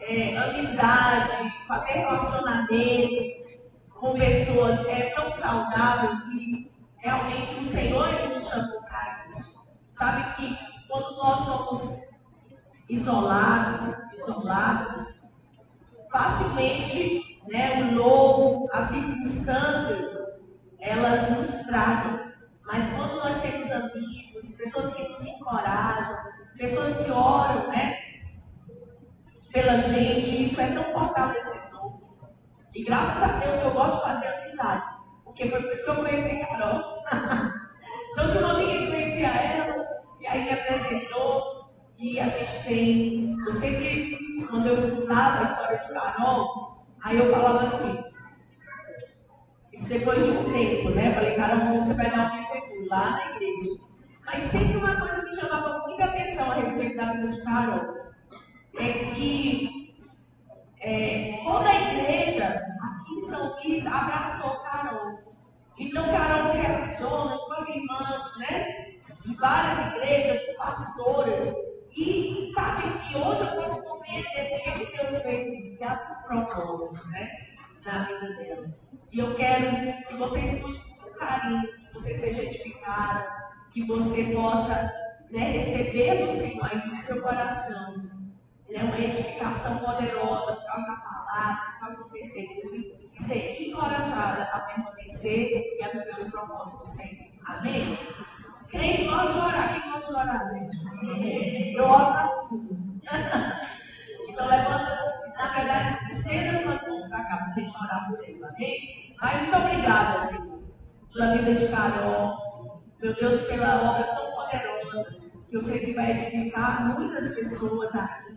é, amizade, fazer relacionamento com pessoas é tão saudável que realmente o Senhor ele nos chamou para isso. Sabe que quando nós somos isolados, isoladas, facilmente né, o novo, as circunstâncias, elas nos travam. Mas quando nós temos amigos, pessoas que nos encorajam, pessoas que oram, né? Pela gente, isso é tão fortalecedor. E graças a Deus eu gosto de fazer amizade. Porque foi por isso que eu conheci a Carol. então tinha uma que conhecia ela, e aí me apresentou. E a gente tem. Eu sempre, quando eu escutava a história de Carol, aí eu falava assim. Isso depois de um tempo, né? Falei, Carol, você vai dar um seguro lá na igreja. Mas sempre uma coisa que chamava muita atenção a respeito da vida de Carol é que é, toda a igreja aqui em São Luís abraçou Carol. Então Carol se relaciona com as irmãs, né? De várias igrejas, com pastoras. E sabe que hoje eu posso compreender por que Deus fez isso, que há um propósito, né? Na vida dela. E eu quero que você escute com carinho, que você seja edificada, que você possa né, receber do Senhor aí no seu coração né, uma edificação poderosa por causa da palavra, por causa do testemunho, e ser encorajada a permanecer e a viver os propósitos sempre. Amém? Crente gosta de orar. Quem gosta de orar, gente? Eu oro para tudo. então levanta, na verdade, estenda suas mãos para cá para a gente orar por ele. Amém? Muito obrigada, Senhor, pela vida de Carol. Meu Deus, pela obra tão poderosa que eu sei que vai edificar muitas pessoas aqui.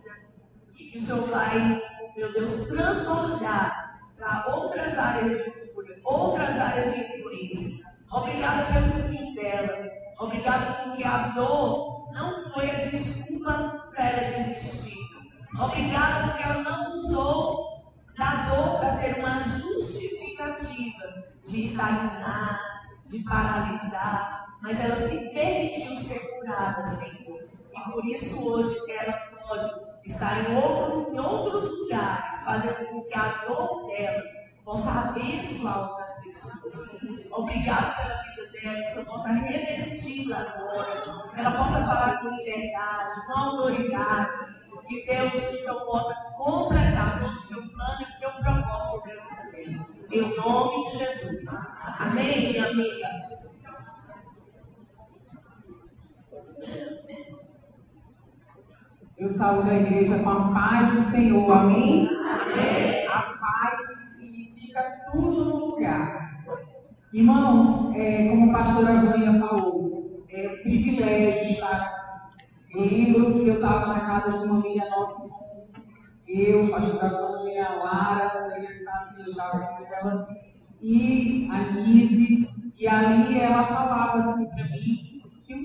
E que o Senhor vai, meu Deus, transbordar para outras áreas de cura, outras áreas de influência. Obrigada pelo sim dela. Obrigada porque a dor não foi a desculpa para ela desistir. Obrigada porque ela não usou da dor para ser uma justificativa de estagnar, de paralisar, mas ela se permitiu ser curada, Senhor. E por isso hoje ela pode estar em, outro, em outros lugares, fazendo com que a dor dela possa abençoar outras pessoas. Obrigado pela vida dela, que o Senhor possa revesti-la agora, ela possa falar com liberdade, com autoridade. E Deus, que o Senhor possa completar todo o teu plano e o teu propósito vida dela. Em nome de Jesus. Amém, minha amiga? Eu saúdo a igreja com a paz do Senhor, amém? amém. A paz significa tudo no lugar. Irmãos, é, como a pastora Vânia falou, é um privilégio estar. Eu lembro que eu estava na casa de uma amiga nossa, eu, pastora Vânia, a Lara, a Vânia estava já com ela, e a Nise, e ali ela falava assim para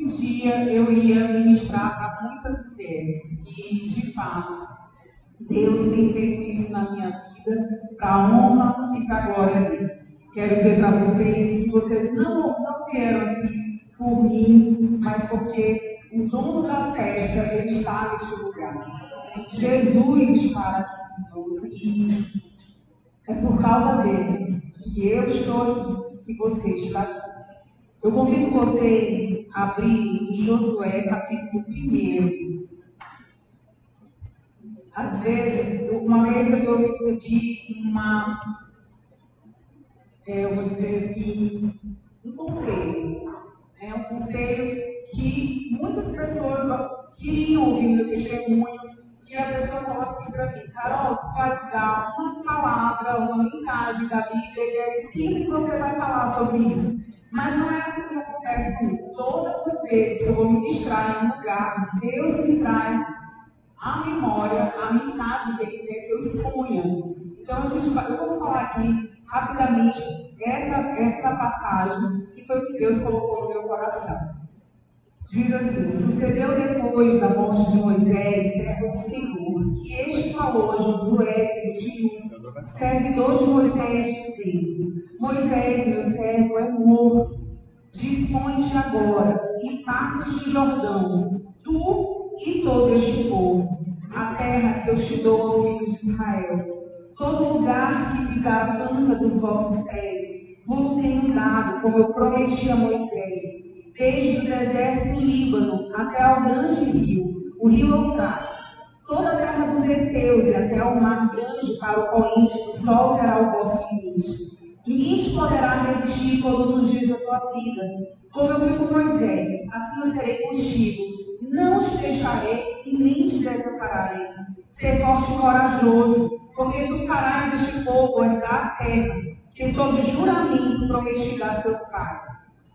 um dia eu ia ministrar para muitas mulheres. E, de fato, Deus tem feito isso na minha vida, para a honra e para a glória dele. Quero dizer para vocês que vocês não, não vieram aqui por mim, mas porque o dono da festa ele está neste lugar. Jesus está aqui conosco e é por causa dele que eu estou aqui, que você está aqui. Eu convido vocês abrir Josué capítulo 1. Às vezes, uma vez eu recebi uma, é, eu vou dizer assim, um conselho. É um conselho que muitas pessoas queriam ouvir meu testemunho, e a pessoa falou assim para mim, Carol, tu vai dar uma palavra, uma mensagem da Bíblia, e é sempre você vai falar sobre isso. Mas não é assim que acontece comigo. Todas as vezes que eu vou ministrar em um lugar, Deus me traz à memória a mensagem que Ele quer que eu exponha. Então, a gente vai, eu vou falar aqui rapidamente essa, essa passagem que foi o que Deus colocou no meu coração. Diz assim: Sucedeu depois da morte de Moisés, servo do Senhor, que este falou a Josué, filho de servidor de Moisés, dizendo: Moisés, meu servo, é morto. Dispõe-te agora e passa este Jordão, tu e todo este povo, a terra que eu te dou aos filhos de Israel. Todo lugar que pisar a planta dos vossos pés, vos tenho dado, como eu prometi a Moisés, desde o deserto do Líbano até ao grande rio, o rio Eufrates. Toda a terra dos heteus e até o mar grande para o poente do sol será o vosso limite. Ninguém te poderá resistir todos os dias da tua vida. Como eu fui com Moisés, assim eu serei contigo. Não te deixarei e nem te desampararei. Ser forte e corajoso, porque tu farás este povo herdar a terra, que sob juramento prometi a seus pais.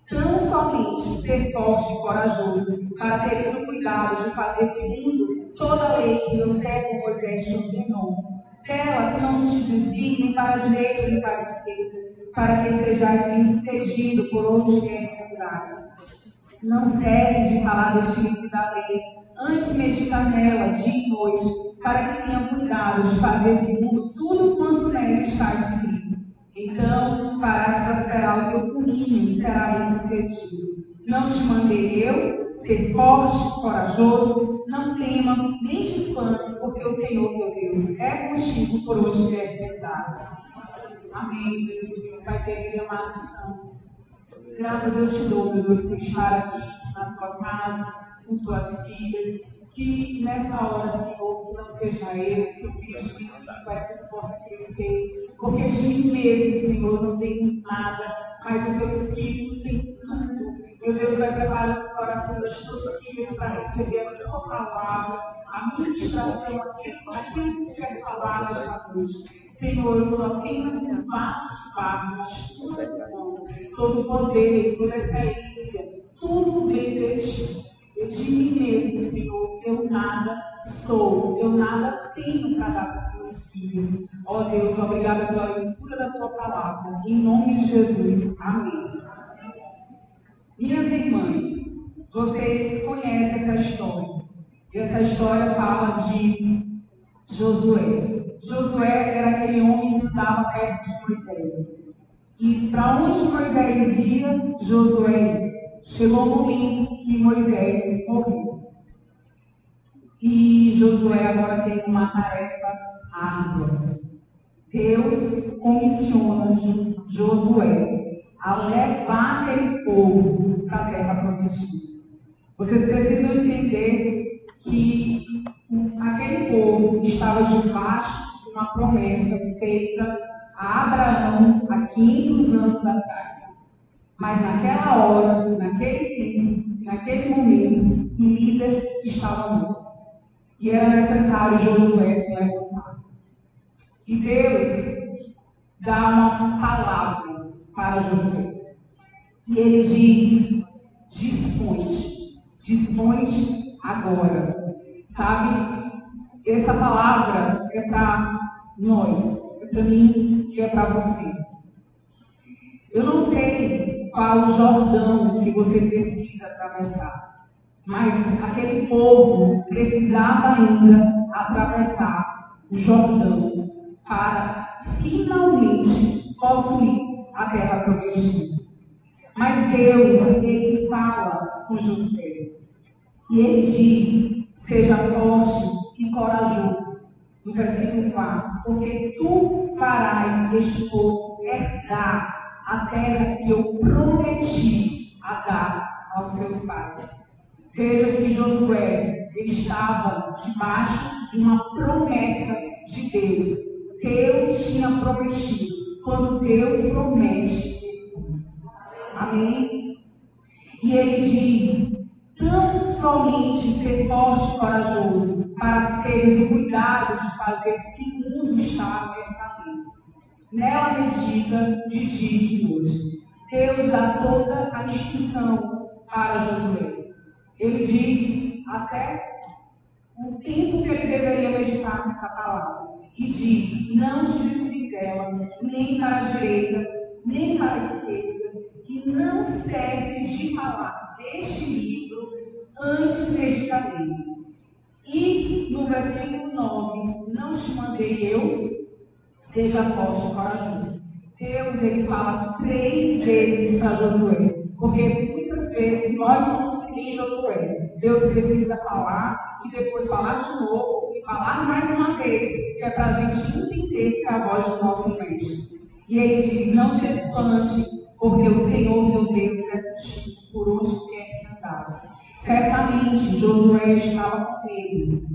Tão somente ser forte e corajoso, para teres o cuidado de fazer segundo toda a lei que meu servo Moisés te ordenou dela que não te desvie para a direita nem para a esquerda, para que sejais bem-sucedido por onde quer que andares. Não cesse de falar deste livro da lei, antes medita nela dia e noite, para que tenha cuidado de fazer segundo tudo quanto nela está escrito. Então farás prosperar o teu caminho será bem-sucedido. Não te mandei eu ser forte, corajoso, não tema, nem te espantes, porque o Senhor teu Deus é contigo por hoje que andares. Amém, Jesus. Pai querido amado santo. Graças eu te dou, meu Deus, por estar aqui na tua casa, com tuas filhas. Que nessa hora, Senhor, que não seja eu, que o filho de para que tu possa crescer. Porque de mim mesmo, Senhor, não tenho nada, mas o teu Espírito tem tudo. Meu Deus vai preparar o coração das tuas filhas para receber a tua palavra, a ministração, aquilo que quer falar nesta noite. Senhor, eu sou apenas um vaso de barro nas tuas mãos. Todo poder, toda excelência, tudo vem de ti. De mim mesmo, Senhor, eu nada sou, eu nada tenho para dar para teus filhos. Ó oh, Deus, obrigada pela leitura da tua palavra. Em nome de Jesus. Amém. Minhas irmãs, vocês conhecem essa história. Essa história fala de Josué. Josué era aquele homem que estava perto de Moisés. E para onde Moisés ia, Josué chegou o momento que Moisés morreu. E Josué agora tem uma tarefa árdua. Deus comissiona Josué a levar aquele povo para a terra prometida. Vocês precisam entender que aquele povo estava debaixo de uma promessa feita a Abraão há 500 anos atrás. Mas naquela hora, naquele tempo, naquele momento, o líder estava morto. E era necessário Josué se levantar. E Deus dá uma palavra para Josué. E ele diz: dispõe, dispõe agora. Sabe? Essa palavra é para nós, é para mim e é para você. Eu não sei qual o Jordão que você precisa atravessar, mas aquele povo precisava ainda atravessar o Jordão para finalmente possuir a terra prometida. Mas Deus, ele fala com José. E ele diz: seja forte e corajoso. No versículo 4: Porque tu farás este povo herdar a terra que eu prometi a dar aos seus pais. Veja que Josué estava debaixo de uma promessa de Deus Deus tinha prometido. Quando Deus promete, amém? E ele diz: tão somente ser forte e corajoso, para teres o cuidado de fazer segundo está. Nela medita noite. Deus dá toda a instrução para Josué. Ele diz até o tempo que ele deveria meditar nessa palavra e diz: Não te desligue dela, nem para a direita, nem para a esquerda, e não cesse de falar deste livro antes de meditar nele. E no versículo 9: Não te mandei eu, seja forte e corajoso. Deus ele fala três vezes para Josué, porque muitas vezes nós somos que Josué. Deus precisa falar e depois falar de novo falar mais uma vez, que é para a gente entender que é a voz do nosso mestre. E ele diz: Não te espante, porque o Senhor teu Deus é contigo por onde quer que andasse. Certamente Josué estava com medo.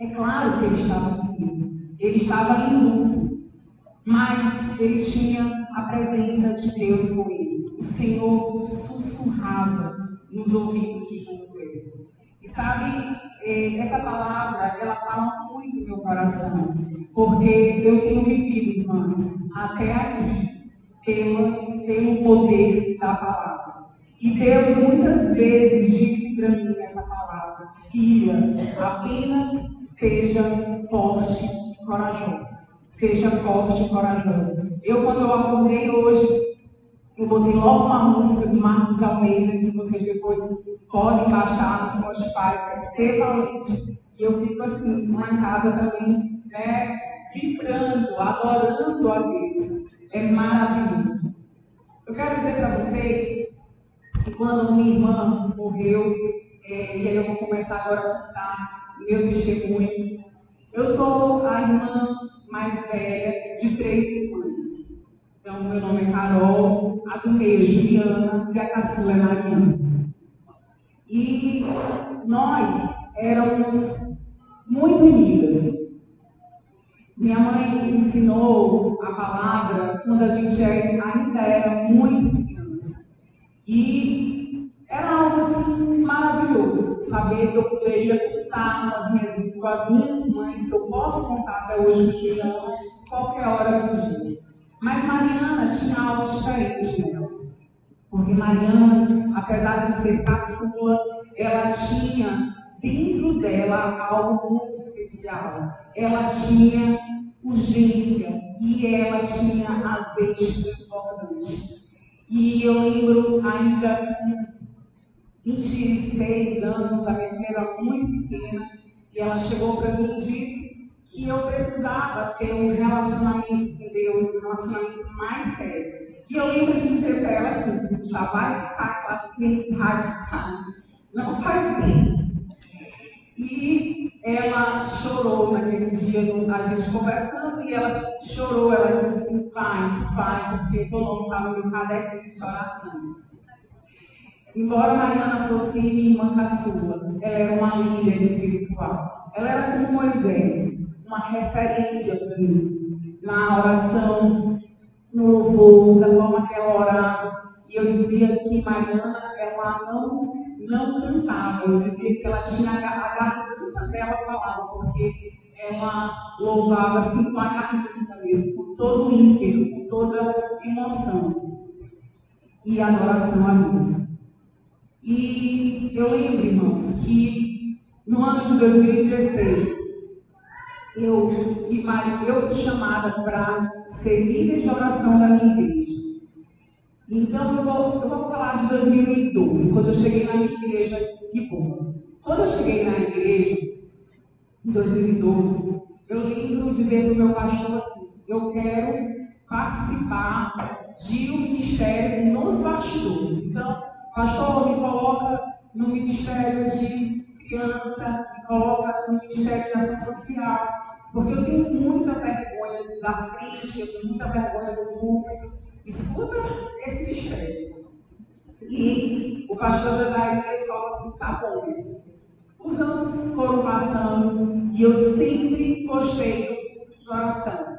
É claro que ele estava com medo. Ele estava em luto. Mas ele tinha a presença de Deus com ele. O Senhor sussurrava nos ouvidos de Josué. E sabe, é, essa palavra, ela fala muito no meu coração. Porque eu tenho vivido, irmãs, até aqui, pelo, pelo poder da palavra. E Deus muitas vezes disse para mim nessa palavra, filha, apenas seja forte e corajosa. Seja forte e corajosa. Eu, quando eu acordei hoje, eu botei logo uma música do Marcos Almeida, que vocês depois podem baixar no Spotify, ser valente. E eu fico assim, lá em casa também, né, vibrando, adorando a Deus. É maravilhoso. Eu quero dizer para vocês que quando minha irmã morreu, é, e aí eu vou começar agora a contar meu testemunho. Eu sou a irmã mais velha de três irmãs. Então, meu nome é Carol, a do meio é Juliana e a caçula é Mariana. E nós éramos muito unidas. Minha mãe ensinou a palavra quando a gente ainda era muito criança. E era algo assim maravilhoso, saber que eu poderia contar com as minhas, com as minhas mães, que eu posso contar até hoje com Juliana, qualquer hora do dia. Mas Mariana tinha algo diferente nela. Porque Mariana, apesar de ser caçula, ela tinha dentro dela algo muito especial. Ela tinha urgência e ela tinha azeite transbordante. E eu lembro ainda 26 anos, a minha filha era muito pequena, e ela chegou para mim e disse que eu precisava ter um relacionamento com Deus, um relacionamento mais sério. E eu lembro de dizer para ela assim, já vai ficar com as crentes radicais. Não faz isso. E ela chorou naquele dia, a gente conversando, e ela chorou, ela disse assim, pai, pai, porque todo mundo estava no caderno de oração. Embora Mariana fosse minha irmã caçula, ela era uma líder espiritual. Ela era como Moisés uma referência para mim na oração, no louvor, da forma que ela orava. E eu dizia que Mariana, ela não, não cantava, eu dizia que ela tinha a garganta dela falava, porque ela louvava assim com a garganta mesmo, com todo o ímpeto, com toda emoção e adoração a Deus. E eu lembro, irmãos, que no ano de 2016, eu, eu fui chamada para ser líder de oração da minha igreja. Então, eu vou, eu vou falar de 2012, quando eu cheguei na minha igreja de Boa. Quando eu cheguei na igreja, em 2012, eu lembro dizer para o meu pastor assim: eu quero participar de um ministério nos bastidores. Então, pastor, me coloca no ministério de criança, me coloca no ministério de ação social. Porque eu tenho muita vergonha da frente, eu tenho muita vergonha do público. Escuta esse mistério. E o pastor Jedi na escola assim, tá bom. Os anos foram passando e eu sempre culto de oração.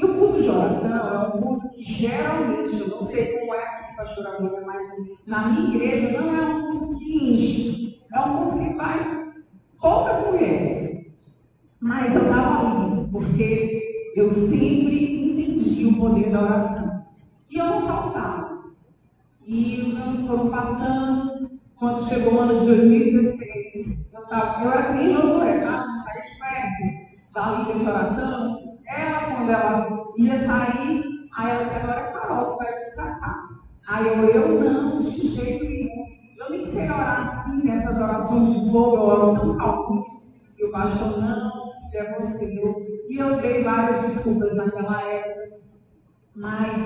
E o culto de oração é um culto que geralmente, eu não sei como é aqui, pastor Amanda, mas na minha igreja não é um culto que enche. É um culto que vai poucas mulheres. Mas eu estava ali, porque eu sempre entendi o poder da oração. E eu não faltava. E os anos foram passando. Quando chegou o ano de 2016, eu, tava, eu era nem Josué, tá? Não saí de perto da linha de oração. Ela, quando ela ia sair, aí ela disse, agora é Carol que vai me sacar. Aí eu, eu não, de jeito nenhum. Eu nem sei orar assim, nessas orações de fogo, eu oro tão calminho. E o pastor, não, é você. E eu dei várias desculpas naquela época, mas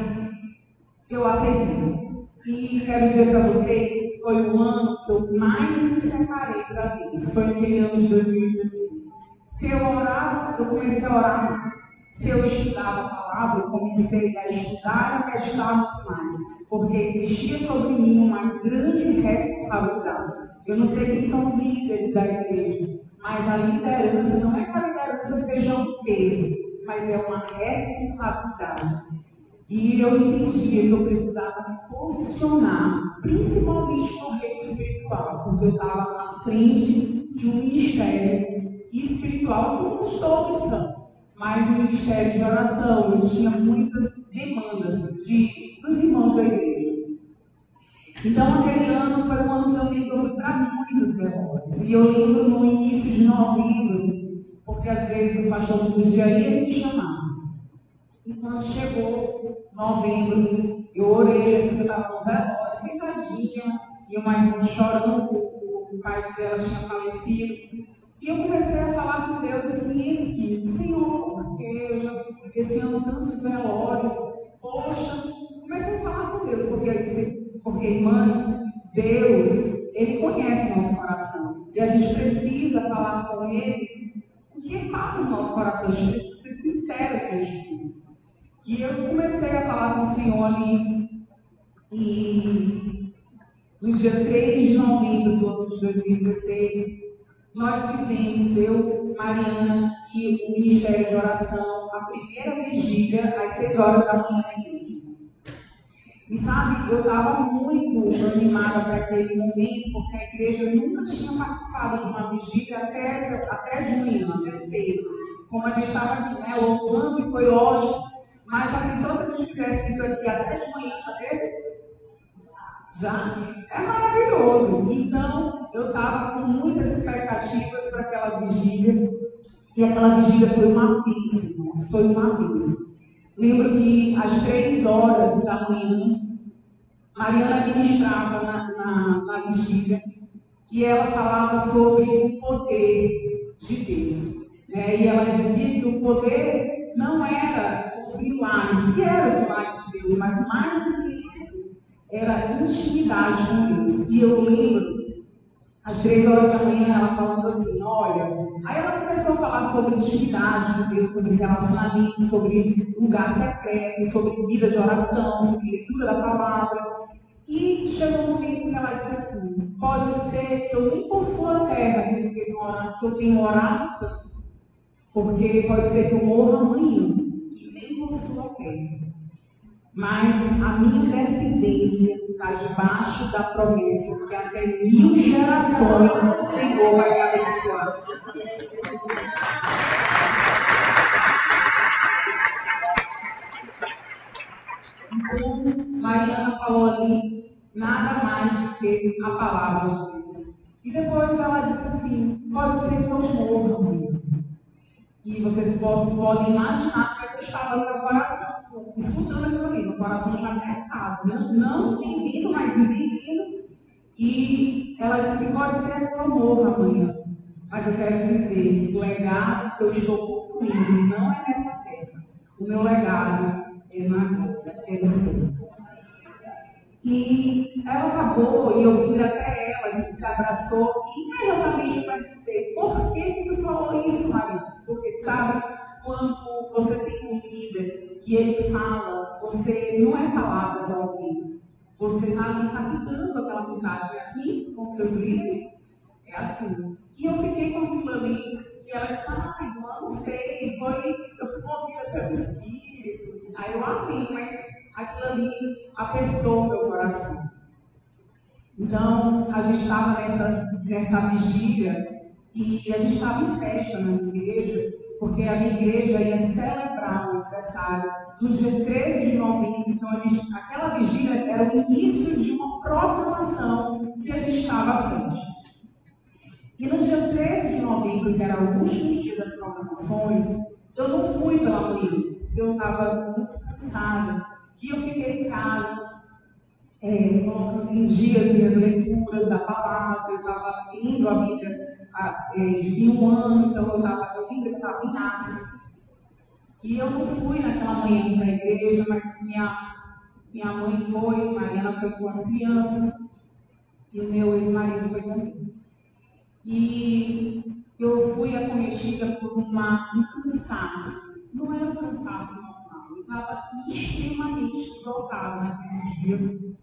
eu aceitei. E quero dizer para vocês foi o ano que eu mais me separei para Deus. Foi aquele ano de 2016. Se eu orava, eu comecei a orar Se eu estudava a palavra, eu comecei a estudar e a testar mais. Porque existia sobre mim uma grande responsabilidade. Eu não sei quem são os líderes da igreja, mas a liderança não é que a liderança seja um peso, mas é uma responsabilidade. E eu entendi que eu precisava me posicionar, principalmente no reino espiritual, porque eu estava na frente de um ministério espiritual, assim como todos são, mas um ministério de oração. Eu tinha muitas demandas de, dos irmãos da igreja. Então, aquele ano foi um ano também que eu fui para muitos velórios. E eu lembro no início de novembro, porque às vezes o pastor do dia ia me chamar. E quando chegou novembro, eu orei assim, eu estava no velório, sentadinha, e uma irmã chorando, o pai dela tinha falecido. Esse ano tantos velórios, poxa, comecei a falar com Deus, porque, porque irmãs, Deus, Ele conhece o nosso coração. E a gente precisa falar com Ele o que passa no nosso coração. A gente precisa ser sincero com o. E eu comecei a falar com o Senhor ali. E no dia 3 de novembro do ano de 2016, nós fizemos, eu, Mariana e o Ministério de Oração, a primeira vigília às 6 horas da manhã na igreja. E sabe, eu estava muito animada para aquele momento, porque a igreja nunca tinha participado de uma vigília até, até manhã, até cedo. Como a gente estava aqui, né, louvando, e foi ótimo. Mas já pensou se a gente fizesse isso aqui até de manhã, já teve? Já? É maravilhoso. Então, eu estava com muitas expectativas para aquela vigília. E aquela vigília foi uma vez, foi uma vez. Lembro que às três horas da manhã, Mariana ministrava na, na, na vigília e ela falava sobre o poder de Deus. Né? E ela dizia que o poder não era os milagres, que eram os milagres de Deus, mas mais do que isso, era intimidade com Deus. E eu lembro, às três horas da manhã, ela falando assim, olha, aí ela começou a falar sobre intimidade com Deus, sobre relacionamento, sobre lugar secreto, sobre vida de oração, sobre leitura da palavra. E chegou um momento que ela disse assim, pode ser que eu nem possua a terra que eu tenho orado tanto, porque pode ser que eu morra amanhã sua fé. Mas a minha descendência está debaixo da promessa que até mil gerações o Senhor vai abençoar. Então, Mariana falou ali nada mais do que a palavra de Deus. E depois ela disse assim: pode ser que eu mãe. E vocês podem imaginar que eu estava no meu coração, escutando aquilo ali, meu coração já apertado, não, não entendendo, mas entendendo. E ela disse: pode ser que eu morra amanhã, mas eu quero dizer: o legado que eu estou construindo não é nessa terra. O meu legado é na glória, é no Senhor. E ela acabou, e eu fui até ela, a gente se abraçou, e imediatamente perguntei: por que, tu falou isso, Maria? Porque sabe, quando você tem e ele fala, você não é palavras ao ouvir. Você está ali captando aquela mensagem. É assim com seus líderes? É assim. E eu fiquei com aquilo ali. E ela disse, irmã, não sei, foi, eu fui movida pelo Espírito. Aí eu amei, mas aquilo ali apertou meu coração. Então, a gente estava nessa, nessa vigília e a gente estava em festa na igreja, porque a minha igreja ia celebrar o aniversário no dia 13 de novembro. Então, gente, aquela vigília era o início de uma proclamação que a gente estava à frente. E no dia 13 de novembro, que era o último dia das programações, eu não fui pela manhã, eu estava muito cansada. E eu fiquei em casa, é, em dias minhas leituras da palavra, eu estava lendo a Bíblia é, de um ano, então eu estava, Atos. E eu não fui naquela manhã para a igreja, mas minha, minha mãe foi, Mariana foi com as crianças, e o meu ex-marido foi também. E eu fui acometida por uma, um cansaço. Não era um cansaço normal, eu estava extremamente esgotada naquele dia.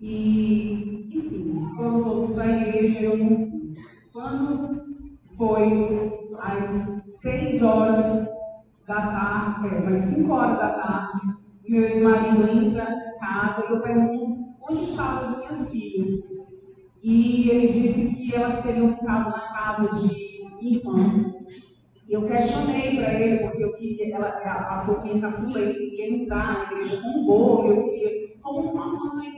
E, enfim, foram todos para a igreja, eu não fui. Quando foi às seis horas da tarde, é, às cinco horas da tarde, meu ex-marido entra em casa e eu pergunto onde estavam as minhas filhas. E ele disse que elas teriam ficado na casa de irmã. E eu questionei para ele, porque eu queria, ela, ela passou minha caçula e ia entrar na igreja com bolo, eu queria, como uma mãe,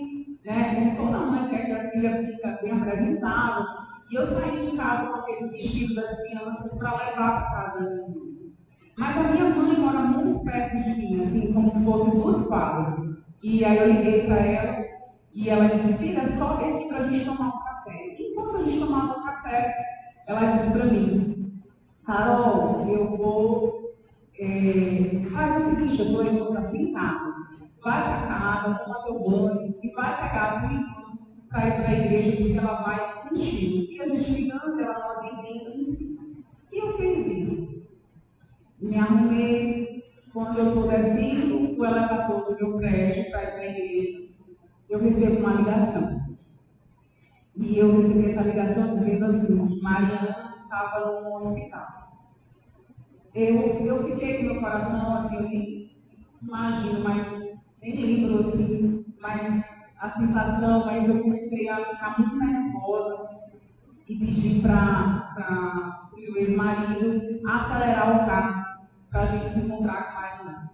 né, como toda mãe quer que a filha fica bem apresentável. E eu saí de casa com aqueles vestidos das crianças para levar para casa minha mãe. Mas a minha mãe mora muito perto de mim, assim, como se fosse duas quadras. E aí eu liguei para ela e ela disse, filha, sobe aqui para a gente tomar um café. Enquanto a gente tomava um café, ela disse para mim, Carol, eu vou. É, faz o seguinte, eu estou indo assim casa. Vai para casa, toma teu banho e vai pegar tua irmã para a igreja, porque ela vai contigo. E a gente ligando, ela atendendo, enfim. E eu fiz isso. Me arrumei. Quando eu estou descendo o elevador do meu prédio para ir para a igreja, eu recebo uma ligação. E eu recebi essa ligação dizendo assim, Mariana estava no hospital. Eu, eu fiquei com meu coração assim, imagino, mas nem lembro assim, mas a sensação, mas eu comecei a ficar muito nervosa e pedi para o meu ex-marido acelerar o carro para a gente se encontrar com a Mariana.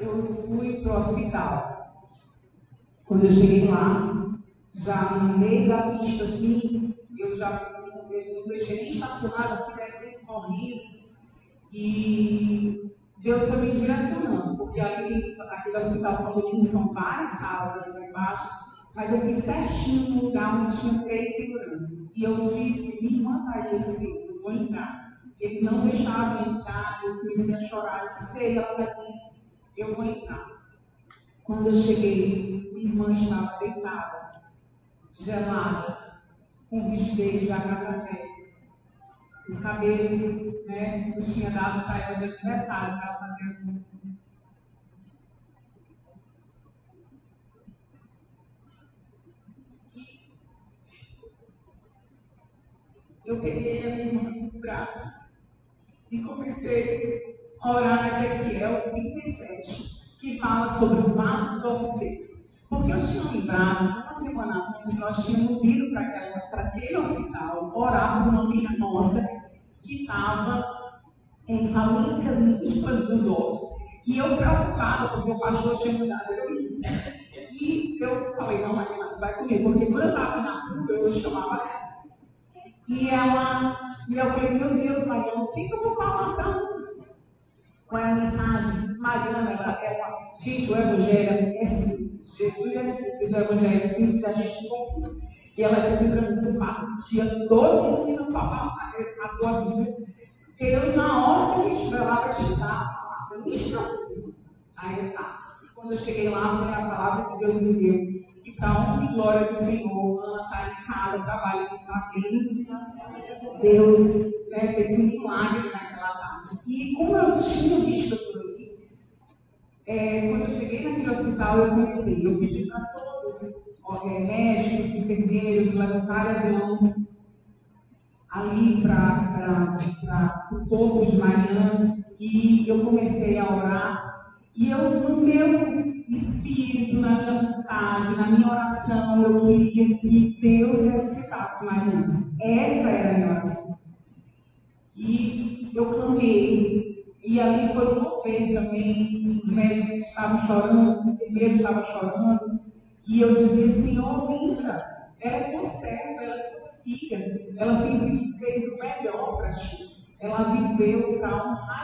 Eu fui para o hospital. Quando eu cheguei lá, já no meio da pista, assim, eu já eu não deixei nem estacionar, eu fui descendo correndo. E Deus foi me direcionando, porque ali, aquele hospital São Domingos são várias salas mas eu fui certinho no lugar onde tinha três seguranças. E eu disse, minha irmã está aí, eu eu vou entrar. Eles não deixavam entrar, eu comecei a chorar, eu disse, ela está aqui, eu vou entrar. Quando eu cheguei, minha irmã estava deitada, gelada, com rigidez já café. Os cabelos, né, eu tinha dado para ela de aniversário, para ela fazer as Eu peguei a minha irmã nos braços e comecei a orar na Ezequiel 37 que fala sobre o vale dos ossos secos. Porque eu tinha lembrado, uma semana antes, nós tínhamos ido para aquele hospital orar por uma amiga nossa que estava em falências múltiplas dos ossos. E eu preocupada, porque o pastor tinha mudado eu ir. E eu falei, não, Marina, vai comigo, porque quando eu estava na rua, eu chamava ela. E ela, e eu falei, meu Deus, Mariana, o que, eu vou falar tanto? Qual é a mensagem? Mariana, ela é. Gente, o Evangelho é simples. Jesus é simples, o Evangelho é simples, a gente não E ela disse para mim: eu passo o dia todo indo falar a tua Bíblia. Deus, na hora que a gente vai lá, vai te dar a palavra. Aí tá. Quando eu cheguei lá, foi a palavra que Deus me deu. Então, glória do Senhor, Ana está em casa, trabalha, está bem. Deus né, fez um milagre naquela tarde. E como eu tinha visto aquilo ali, é, quando eu cheguei naquele hospital, eu comecei, eu pedi para todos, ó, é, médicos, enfermeiros, levantarem as mãos ali para o corpo de Mariana, e eu comecei a orar. E eu, no meu espírito, na minha vontade, na minha oração, eu queria que Deus ressuscitasse Maria. Essa era a minha oração. E eu clamei. E ali foi um mover também. Os médicos estavam chorando, os enfermeiros estavam chorando. E eu dizia, Senhor, entra. Ela é tua serva, ela é tua filha. Ela sempre fez o melhor para ti. Ela viveu para honrar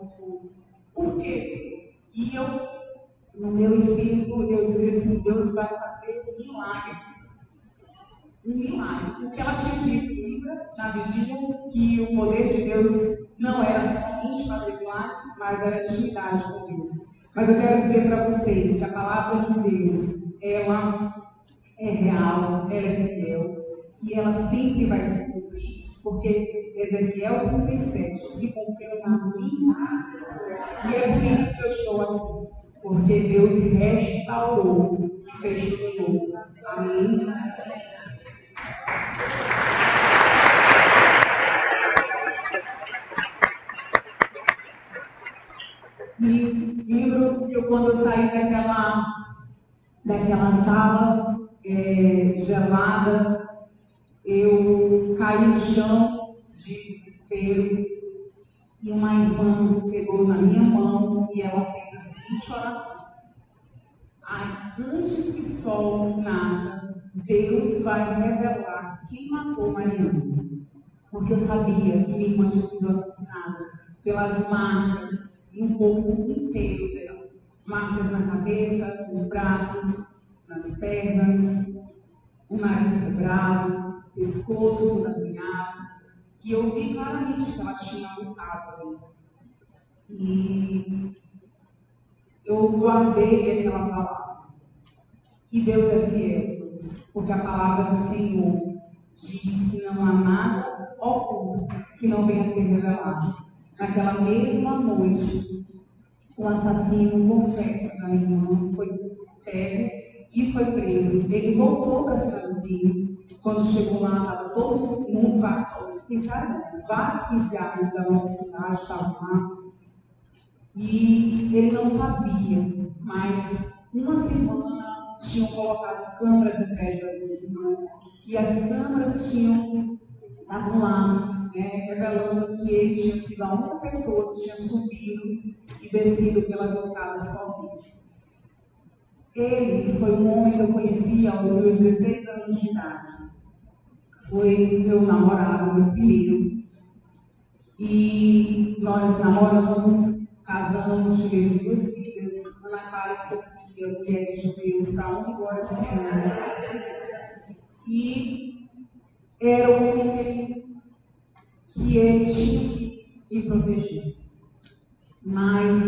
o povo. Por quê? E eu no meu espírito, eu dizia assim: Deus vai fazer um milagre. Um milagre. O que ela tinha dito, lembra, na vigília, que o poder de Deus não era somente fazer milagre, mas era intimidade com Deus. Mas eu quero dizer para vocês que a palavra de Deus, ela é real, ela é fiel, e ela sempre vai se cumprir porque Ezequiel 37 se cumpriu na minha E é por isso que eu estou aqui. Porque Deus restaurou novo. Amém? E lembro que eu, quando eu saí daquela, daquela sala é, gelada, eu caí no chão de desespero e uma irmã pegou na minha mão e ela fez a seguinte oração. Antes que o sol nasça, Deus vai revelar quem matou Mariana. Porque eu sabia que minha irmã tinha sido assassinada pelas marcas no corpo inteiro dela. Marcas na cabeça, nos braços, nas pernas, o nariz quebrado, pescoço todo. E eu vi claramente que ela tinha lutado. E eu guardei aquela palavra. E Deus é fiel, porque a palavra do Senhor diz que não há nada oculto que não venha a ser revelado. Naquela mesma noite, o assassino, confesso da irmã, foi pego e foi preso. Ele voltou para a cidade. Quando chegou lá, estava todos os mundo, todos os vários policiais da nossa cidade estavam lá. E ele não sabia, mas uma semana tinham colocado câmeras de crédito das minhas irmãs. E as câmeras tinham, estavam lá né, revelando que ele tinha sido a única pessoa que tinha subido e descido pelas escadas Covid. Ele foi um homem que eu conhecia aos meus 16 anos de idade. Foi meu namorado, meu primeiro. E nós namoramos, casamos, tivemos duas filhas, Ana Clara Sofia, mulheres de Deus, para onde glória do Senhor. E era o homem que ele tinha que proteger. Mas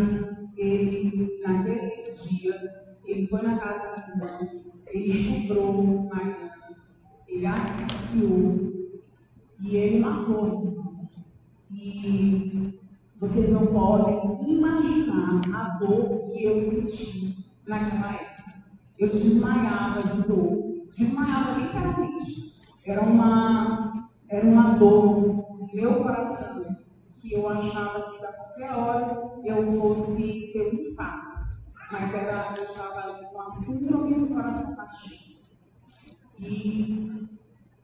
ele, naquele dia, ele foi na casa da irmã, ele estuprou Mariana, ele asfixiou e ele matou. E vocês não podem imaginar a dor que eu senti naquela época. Eu desmaiava de dor, desmaiava literalmente. Era uma, era uma dor meu coração que eu achava que a qualquer hora eu fosse ter um infarto. Mas era, eu estava ali com a síndrome do coração partido. E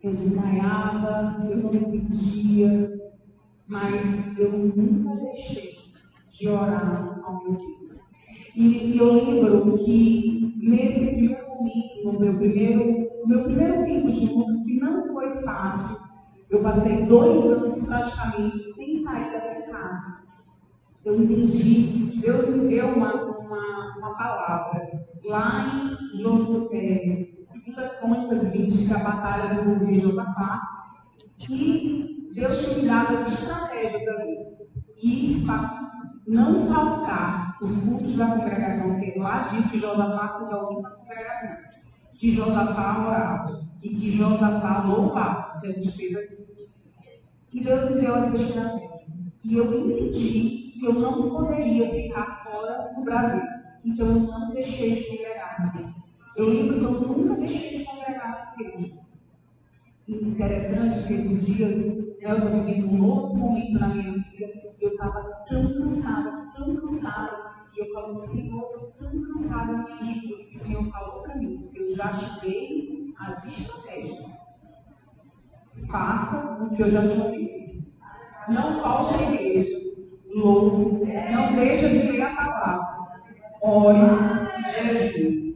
eu desmaiava, eu não entendia, mas eu nunca deixei de orar ao meu Deus. E eu lembro que nesse primeiro momento, no meu primeiro, meu primeiro tempo luto, que não foi fácil, eu passei dois anos praticamente sem sair da minha casa. Eu entendi, Deus me deu uma, uma, uma palavra. Lá em Josué, 2 Crônicas 20, que é a batalha do rei Josafá, que Deus me dado as estratégias ali. E para não faltar os cultos da congregação, porque lá diz que Josafá se reuniu na congregação, que Josafá orava e que Josafá louvava, que a gente fez aqui. E Deus me deu essa estratégia. E eu entendi que eu não poderia ficar fora do Brasil. Então eu não deixei de congregar. Eu lembro que eu nunca deixei de congregar na igreja. Interessante que esses dias eu estou vivendo um outro momento na minha vida. Eu estava tão cansada, tão cansada. E eu falo, Senhor, estou tão cansada, me ajuda. O Senhor falou para mim, eu já te dei as estratégias Faça o que eu já te ouvi. Não falte à igreja. Louve. Não deixe de ler a palavra. Ore. Jesus.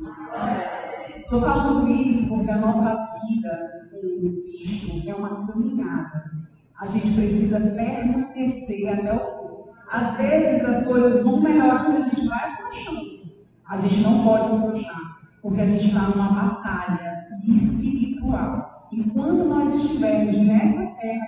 Estou falando isso porque a nossa vida com Cristo é uma caminhada. A gente precisa permanecer até o fim. Às vezes as coisas vão melhorando e a gente vai afrouxando. A gente não pode afrouxar, porque a gente está numa batalha espiritual. Enquanto nós estivermos nessa terra,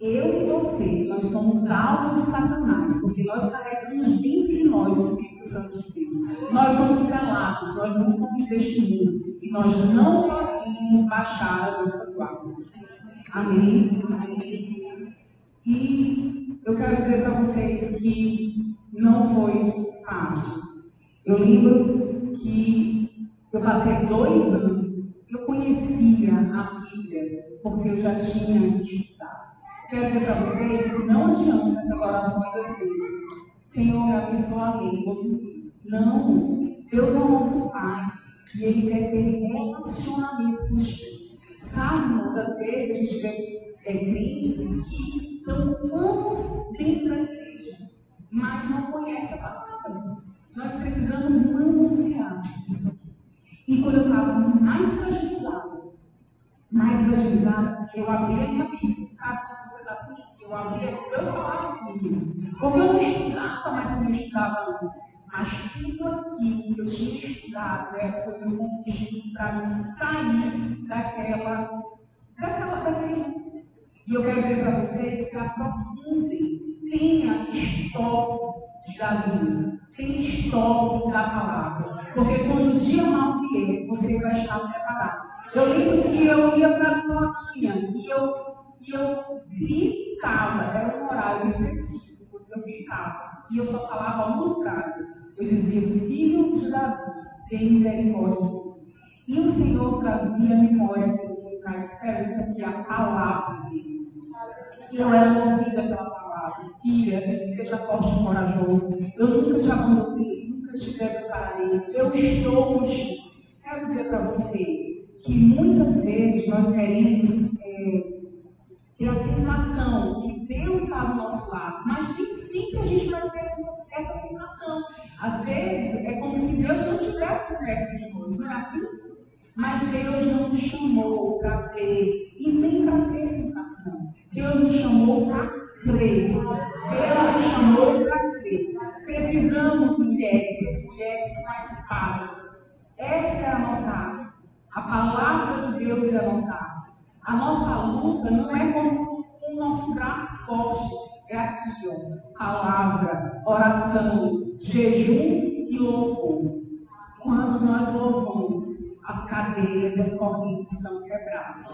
eu e você, nós somos alvos de Satanás, porque nós carregamos dentro de nós o Espírito Santo de Deus. Nós somos selados, nós não somos deste mundo, e nós não podemos baixar as nossas guardas. Amém? Amém. E eu quero dizer para vocês que não foi fácil. Eu lembro que eu passei dois anos, eu conhecia a Bíblia, porque eu já tinha estudado. Quero dizer para vocês que não adianta nessas orações assim, Senhor, abençoa a língua. Não, Deus é o nosso Pai e Ele quer ter relacionamento contigo. Sabe, às vezes a gente vê é, crentes que estão anos dentro da igreja, mas não conhecem a palavra. Nós precisamos anunciar isso. E quando eu estava mais fragilizada, mais fragilizada, eu abri a minha Bíblia. Sabe você está assim? Eu abri, eu falava comigo. Porque eu não estudava mais como eu estudava antes. Mas tudo aquilo que eu tinha estudado né, foi um combustível para me sair daquela, daquela, daquela. E eu quero dizer para vocês que aprofundem, tenha estoque de gasolina, tenha estoque da palavra. Porque quando o dia mal vier, você vai estar preparado. Eu lembro que eu ia para a Torinha e eu, e eu gritava, era um horário específico, porque eu gritava. E eu só falava uma frase. Eu dizia, filho de Davi, tem misericórdia. E o Senhor trazia memória me traz esperança que a palavra dele. Eu era movida pela palavra. Filha, seja forte e corajoso. Eu nunca te abandonei, nunca te desampararei. Eu estou contigo. Quero dizer para você que muitas vezes nós queremos é, ter a sensação que Deus está do nosso lado, mas nem sempre a gente vai ter essa sensação. Às vezes é como se Deus não tivesse perto de nós, não é assim? Mas Deus não nos chamou para ver e nem para ter sensação. Deus nos chamou para crer. Deus nos chamou para crer. Precisamos, mulheres, mulheres espada. Essa é a nossa arte. A palavra de Deus é a nossa arte. A nossa luta não é com as cadeias, as correntes são quebradas.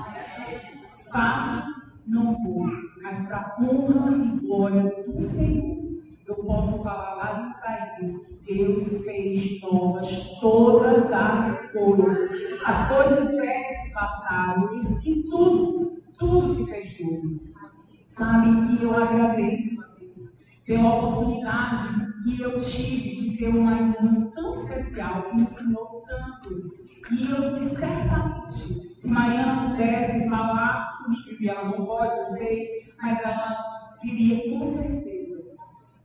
Fácil não foi, mas para honra e glória do Senhor. Eu posso falar lá em Isaías Deus fez novas todas as coisas. As coisas velhas passaram, e que tudo, tudo se fez novo. Sabe? E eu agradeço a Deus pela oportunidade que eu tive de ter uma irmã tão especial que me ensinou tanto. E eu, certamente, se Mariana pudesse falar comigo, e ela não pode, eu sei, mas ela diria com certeza: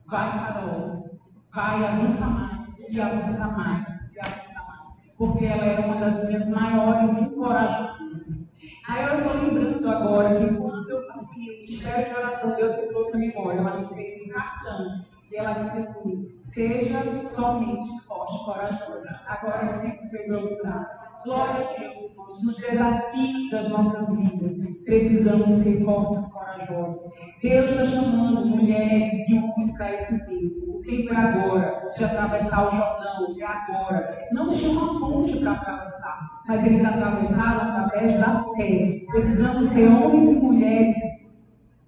vai, Carol, vai, avança mais, e avança mais, e avança mais. Porque ela era uma das minhas maiores encorajamentos. Aí eu estou lembrando agora que quando eu passei o ministério de oração, Deus me trouxe a memória, ela me fez um cartão. E ela disse assim: seja somente forte corajosa. Agora sempre fez lembrar. Glória a Deus, irmãos, nos desafios das nossas vidas, precisamos ser fortes corajosos. Deus está chamando mulheres e homens para esse tempo. O tempo é agora de atravessar o Jordão, é agora. Não tinha uma ponte para atravessar, mas eles atravessaram através da fé. Precisamos ser homens e mulheres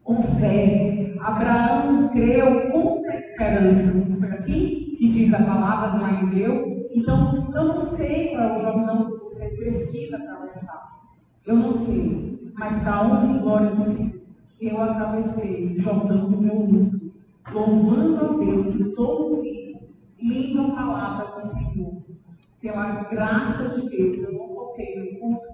com fé. Abraão creu com esperança. Não foi assim? E diz a palavra, não deu. Então, eu não sei qual é o Jordão que você precisa atravessar. Eu não sei. Mas para honra e glória do Senhor, eu atravessei o Jordão do meu luto, louvando a Deus em todo o tempo, lendo a palavra do Senhor. Pela graça de Deus, eu não coloquei no culto,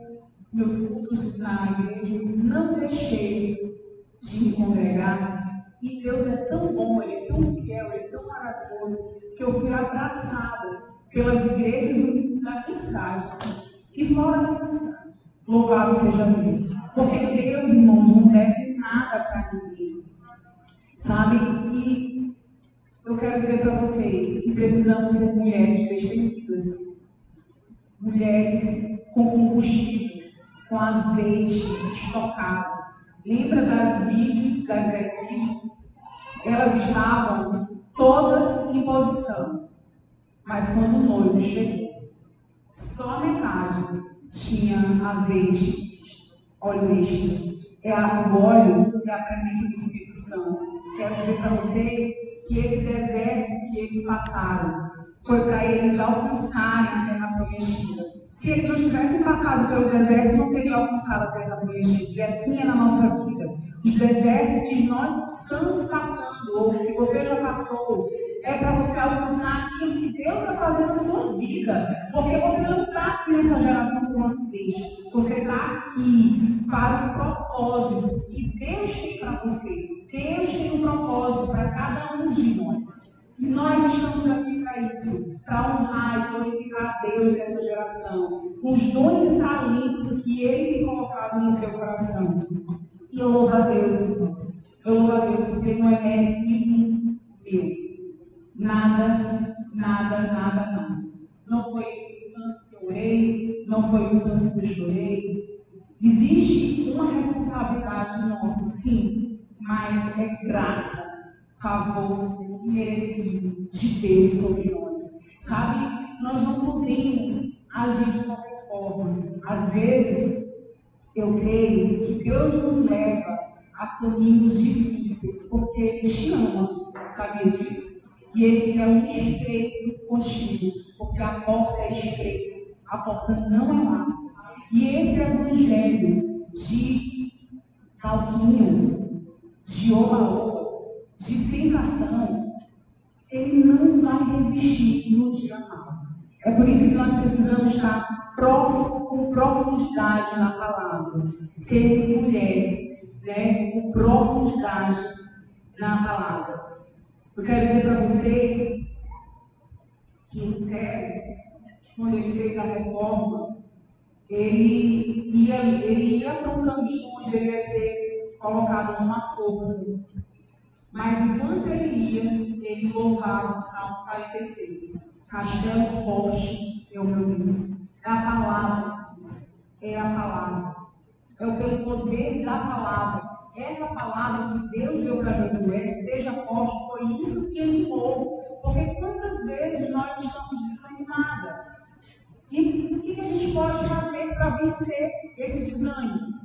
meus cultos na igreja, não deixei de me congregar. E Deus é tão bom, Ele é tão fiel, Ele é tão maravilhoso, que eu fui abraçada pelas igrejas da cidade e fora da cidade. Louvado seja Deus. Porque Deus, irmãos, não deve nada para ninguém. Sabe? E eu quero dizer para vocês que precisamos ser mulheres destemidas. Mulheres com combustível, com azeite estocado. Lembra das virgens, das dez virgens? Elas estavam todas em posição. Mas quando o noivo chegou, só metade tinha azeite, óleo extra. é a, o óleo, é a presença do Espírito Santo. Quero dizer para vocês que esse deserto que eles passaram foi para eles alcançarem a terra prometida. Se eles não tivessem passado pelo deserto, não teriam alcançado a terra prometida. E assim é na nossa vida. Os desertos que nós estamos passando, ou que você já passou, é para você alcançar aquilo que Deus está fazendo na sua vida. Porque você não está aqui nessa geração com um acidente. Você está aqui para o propósito que Deus tem para você. Deus tem um propósito para cada um de nós. E nós estamos aqui para isso, para honrar e glorificar Deus nessa geração, com os dons e talentos que Ele tem colocado no seu coração. E eu louvo a Deus, irmãos. Eu louvo a Deus porque não é mérito nenhum meu. Nada, nada, nada, nada. Não foi o tanto que eu orei, não foi o tanto que eu chorei. Existe uma responsabilidade nossa, sim, mas é graça, favor merecido de Deus sobre nós. Sabe, nós não podemos agir de qualquer forma. Às vezes, eu creio que Deus nos leva a caminhos difíceis, porque Ele te ama, sabia disso? E ele quer um estreito contigo, porque a porta é estreita, a porta não é larga. E esse evangelho de calquinho, de oba-oba, de sensação, ele não vai resistir no dia mal. É por isso que nós precisamos estar com profundidade na palavra. Sermos mulheres, né, com profundidade na palavra. Eu quero dizer para vocês que o Kevin, quando ele fez a reforma, ele ia, ele ia para um caminho onde ele ia ser colocado numa forma. Mas enquanto ele ia, ele louvava o Salmo 46. Castelo forte é o meu Deus. É a palavra, é a palavra. É o pelo poder da palavra essa palavra que Deus deu para Josué seja forte, foi isso que ele falou. Porque quantas vezes nós estamos desanimadas? E o que a gente pode fazer para vencer esse desânimo?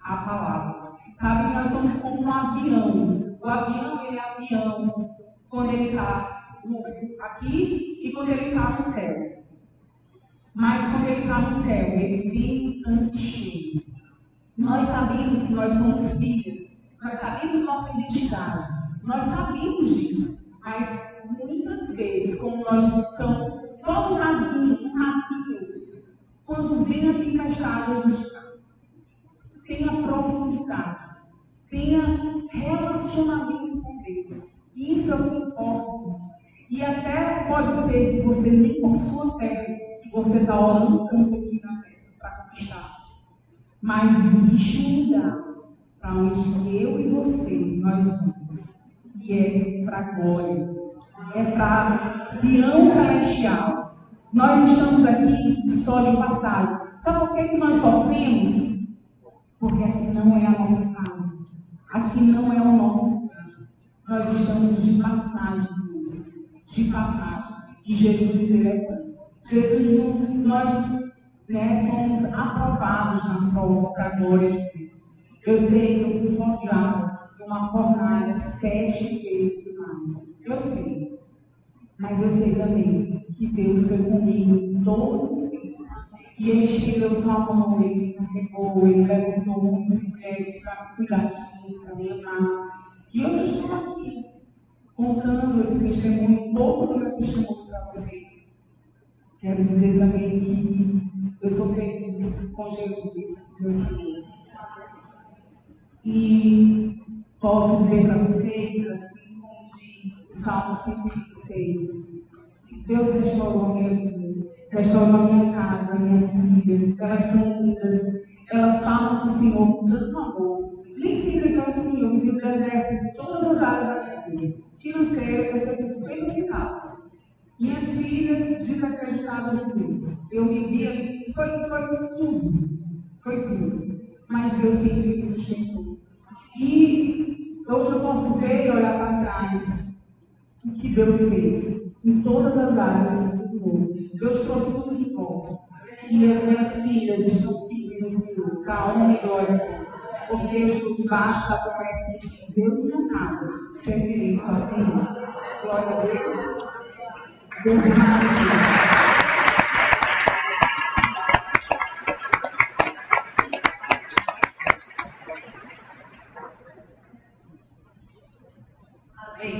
A palavra. Sabe, nós somos como um avião. O avião, ele é avião quando ele está aqui e quando ele está no céu. Mas quando ele está no céu, ele vem antes nós sabemos que nós somos filhos, nós sabemos nossa identidade, nós sabemos disso, mas muitas vezes, como nós estamos só no rasinho, no rasinho, quando vem a tempestade, a gente tenha profundidade, tenha relacionamento com Deus. Isso é o que importa. E até pode ser que você nem por sua fé, que você está orando tanto aqui na terra para conquistar. Mas existe um lugar para onde eu e você, nós vamos. E é para a glória. É para Sião Celestial. Nós estamos aqui só de passagem. Sabe por que, que nós sofremos? Porque aqui não é a nossa casa. Aqui não é o nosso lugar. Nós estamos de passagem, de passagem. E Jesus, é Jesus, nós né, somos aprovados na prova para a glória de Deus. Eu sei que eu fui forjado uma fornalha sete vezes mais. Eu sei. Mas eu sei também que Deus foi comigo todo o tempo. E Ele estendeu sua mão, Ele me carregou, Ele levantou e mulheres para cuidar de mim, para me amar. E eu estou aqui contando esse testemunho, todo o meu testemunho para vocês. Quero dizer também que eu sou feliz com Jesus, meu Senhor. E posso dizer para vocês, assim como diz o Salmo 126, Deus restaurou a minha vida, restaurou a minha casa, minhas filhas, elas são unidas, elas falam do Senhor com tanto amor. Nem sempre que é o Senhor me deserto em todas as áreas da minha vida. Financeira, eu fui 50 casos. Minhas filhas desacreditadas de Deus. Eu vivia, foi, foi tudo. Foi tudo. Mas Deus sempre me sustentou. E hoje eu posso ver e olhar para trás o que Deus fez em todas as áreas do Deus trouxe tudo de volta. E as minhas filhas estão firmes no Senhor, para a honra e glória. Porque debaixo da promessa de diz, eu e minha casa servirei só Senhor. Glória a Deus. Deus é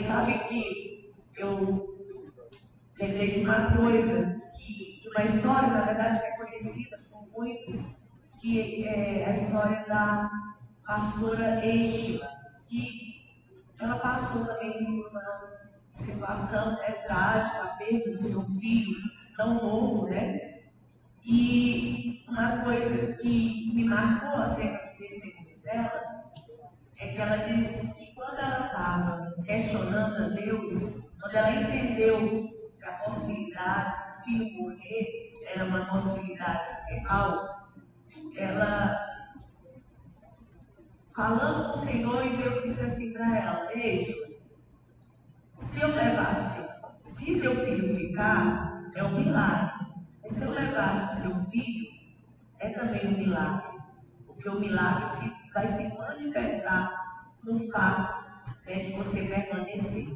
sabe que eu lembrei de uma coisa, que, de uma história, na verdade, que é conhecida por muitos, que é a história da pastora Eixila, que ela passou também por uma situação né, trágica, a perda do seu filho tão novo, né? E uma coisa que me marcou acerca do testemunho dela é que ela disse que quando ela estava questionando a Deus, quando ela entendeu que a possibilidade do filho morrer era uma possibilidade real, ela falando com o Senhor e Deus disse assim para ela, Ei, se eu levasse, se seu filho ficar, é um milagre. E se eu levar seu filho, é também um milagre. Porque o milagre se, vai se manifestar no fato né, de você permanecer.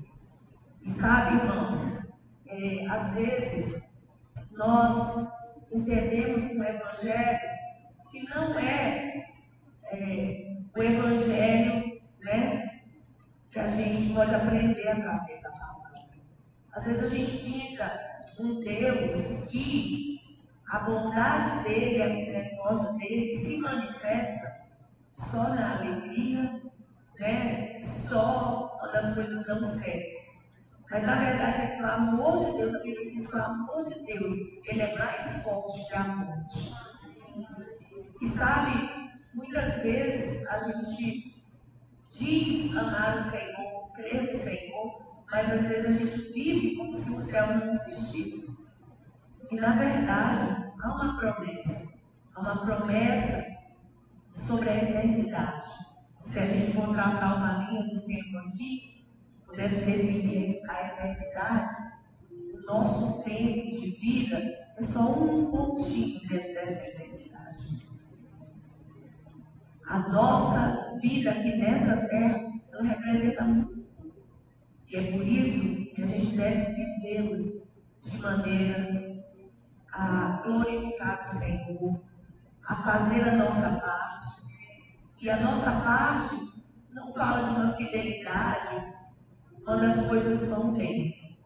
E sabe, irmãos, é, às vezes nós entendemos um evangelho que não é, é o evangelho né, que a gente pode aprender através da palavra. Às vezes a gente pinta um Deus que a bondade dele, a misericórdia dele se manifesta só na alegria, né? só quando as coisas dão certo. Mas a verdade é que o amor de Deus, a Bíblia diz que o amor de Deus, ele é mais forte que a morte. E sabe, muitas vezes a gente diz amar o Senhor, crer no Senhor, mas às vezes a gente vive como se o céu não existisse. E na verdade, há uma promessa, há uma promessa sobre a eternidade. Se a gente for traçar uma linha do tempo aqui, pudesse definir a eternidade, o nosso tempo de vida é só um pontinho dentro dessa eternidade. A nossa vida aqui nessa terra não representa muito. E é por isso que a gente deve vivê-lo de maneira a glorificar o Senhor, a fazer a nossa parte. E a nossa parte não fala de uma fidelidade quando as coisas vão bem.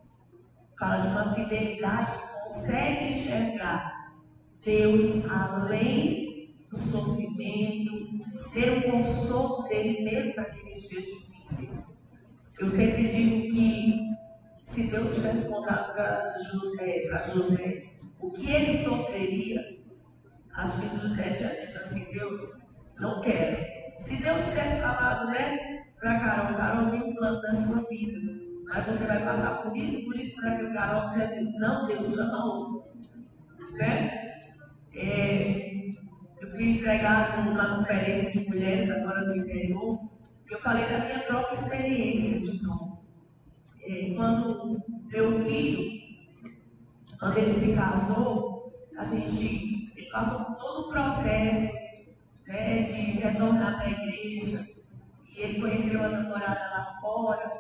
Fala de uma fidelidade que consegue enxergar Deus além do sofrimento, ter o consolo dele mesmo naqueles dias difíceis. Eu sempre digo que se Deus tivesse contado para José, José o que ele sofreria, acho que José tinha dito assim, Deus, não quero. Se Deus tivesse falado, né, para Carol, Carol tem um plano da sua vida. Aí você vai passar por isso, por isso, por aquilo. Carol já disse, não, Deus chama outro. Né? É, fui empregado numa conferência de mulheres agora no interior, eu falei da minha própria experiência de novo. É, quando meu filho quando ele se casou, a gente passou por todo o processo né, de retornar para a igreja. E ele conheceu a namorada lá fora,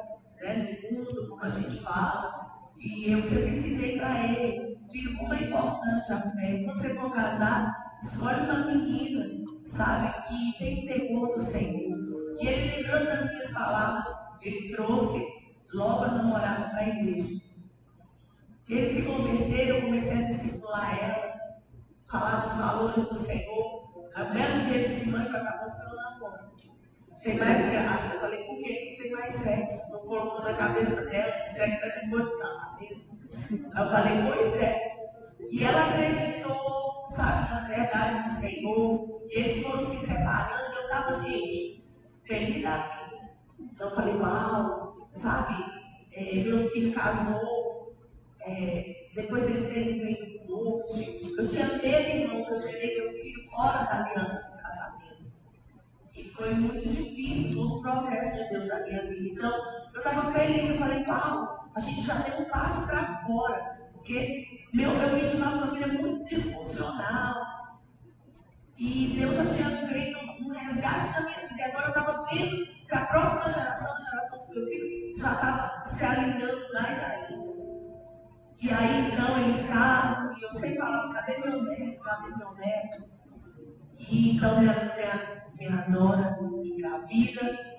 né, no mundo, como a gente fala. E eu sempre ensinei para ele, filho, como é importante a fé. Quando você for casar, escolhe uma menina, sabe, que tem temor do Senhor. E ele, lembrando das minhas palavras, ele trouxe logo a namorada para a igreja. Eles se converteram, eu comecei a discipular ela, falar dos valores do Senhor. A belo dia de semana que acabou pelo namoro. Tem mais graça. Eu falei, por que não tem mais sexo? Não colocou na cabeça dela que sexo é depois do casamento. Eu falei, pois é. E ela acreditou, sabe, nas verdades do Senhor. E eles foram se separando. Eu estava, gente, da vida. Então eu falei, uau, sabe, é, meu filho casou é, depois eles terem com coach. Eu tinha medo, irmãos, eu tirei meu filho fora da aliança do casamento. E foi muito difícil todo o processo de Deus na minha vida. Então, eu estava feliz, eu falei, Paulo, a gente já tem um passo para fora. Porque meu, eu vim de uma família muito disfuncional. E Deus já tinha feito um resgate da minha vida. E agora eu estava vendo que a próxima geração, a geração do meu filho, já estava se alinhando mais ainda. E aí então eles casam, e eu sempre falava, cadê meu neto? Cadê meu neto? E então minha, minha, minha nora engravida.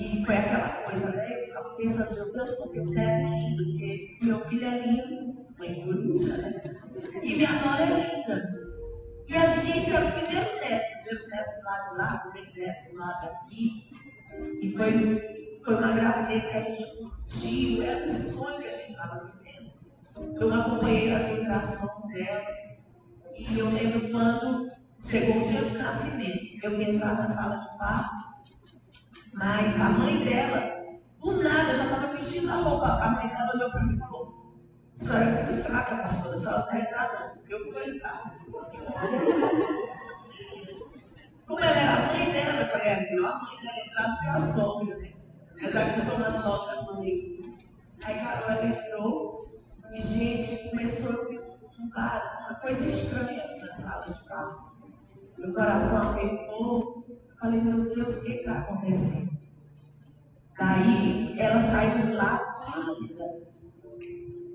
E foi aquela coisa, né? Eu ficava pensando, meu Deus, porque eu quero lindo, porque meu filho é lindo, mãe coruja, né? E minha nora é linda. E a gente era o primeiro neto, primeiro neto do lado de lá, primeiro neto do lado aqui. E foi, foi uma gravidez que a gente curtiu, era um sonho que a gente estava vivendo. Eu acompanhei as ultrassons dela. E eu lembro quando chegou o dia do nascimento, eu entrar na sala de parto mas a mãe dela, do nada, já estava vestindo a roupa. A mãe dela olhou para mim e falou: A senhora é muito fraca, pastora, a senhora está entrada. Eu vou entrar. Como ela era a mãe dela, eu falei: É, melhor a mãe dela entrar do que a sogra, né? Apesar que eu sou sogra mãe. Aí Carol entrou e, gente, começou a vir uma coisa estranha na sala de carro. Meu coração apertou. Falei, meu Deus, o que está acontecendo? Daí ela saiu de lá pálida.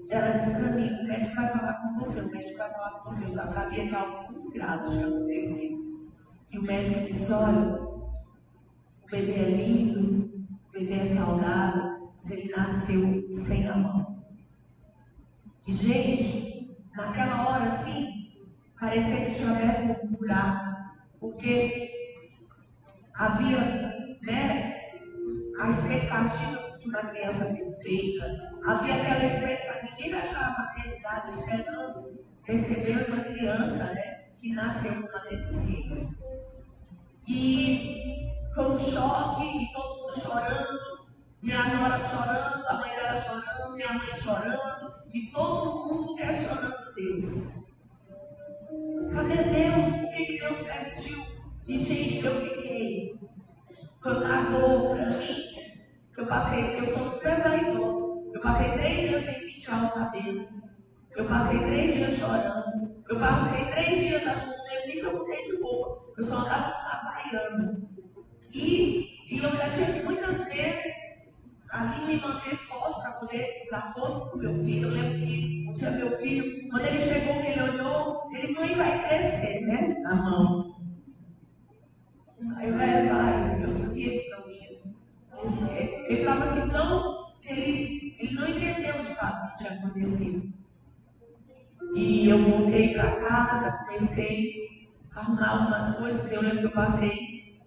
Ela disse para mim, o médico vai falar com você, o médico vai falar com você. Eu já sabia que algo muito grave tinha acontecido. E o médico disse, olha, o bebê é lindo, o bebê é saudável, mas ele nasceu sem a mão. E, gente, naquela hora, assim, parecia que tinha aberto um buraco. Porque havia né, a expectativa de uma criança perfeita, havia aquela expectativa, ninguém naquela maternidade esperando receber uma criança né, que nasceu com uma deficiência. E foi um choque, e todo mundo chorando, minha nora chorando, a mãe dela chorando, minha mãe chorando, e todo mundo questionando Deus. Cadê Deus? Por que Deus permitiu e, gente, eu fiquei. Dor para mim. Eu passei, eu sou super vaidosa. Eu passei três dias sem pinchar o cabelo. Eu passei três dias chorando. Eu passei três dias achando que nem se eu mudei de roupa. Eu só andava avaiando. E, e eu já tive muitas vezes ali me manter forte para poder dar força para o meu filho. Eu lembro que um dia meu filho, quando ele chegou, que ele olhou, ele não vai crescer, né? A mão. Aí eu falei, pai, eu sabia que não ia. Ele estava assim tão. Ele, ele não entendeu de fato o que tinha acontecido. E eu voltei para casa, comecei a arrumar algumas coisas. Eu lembro que eu passei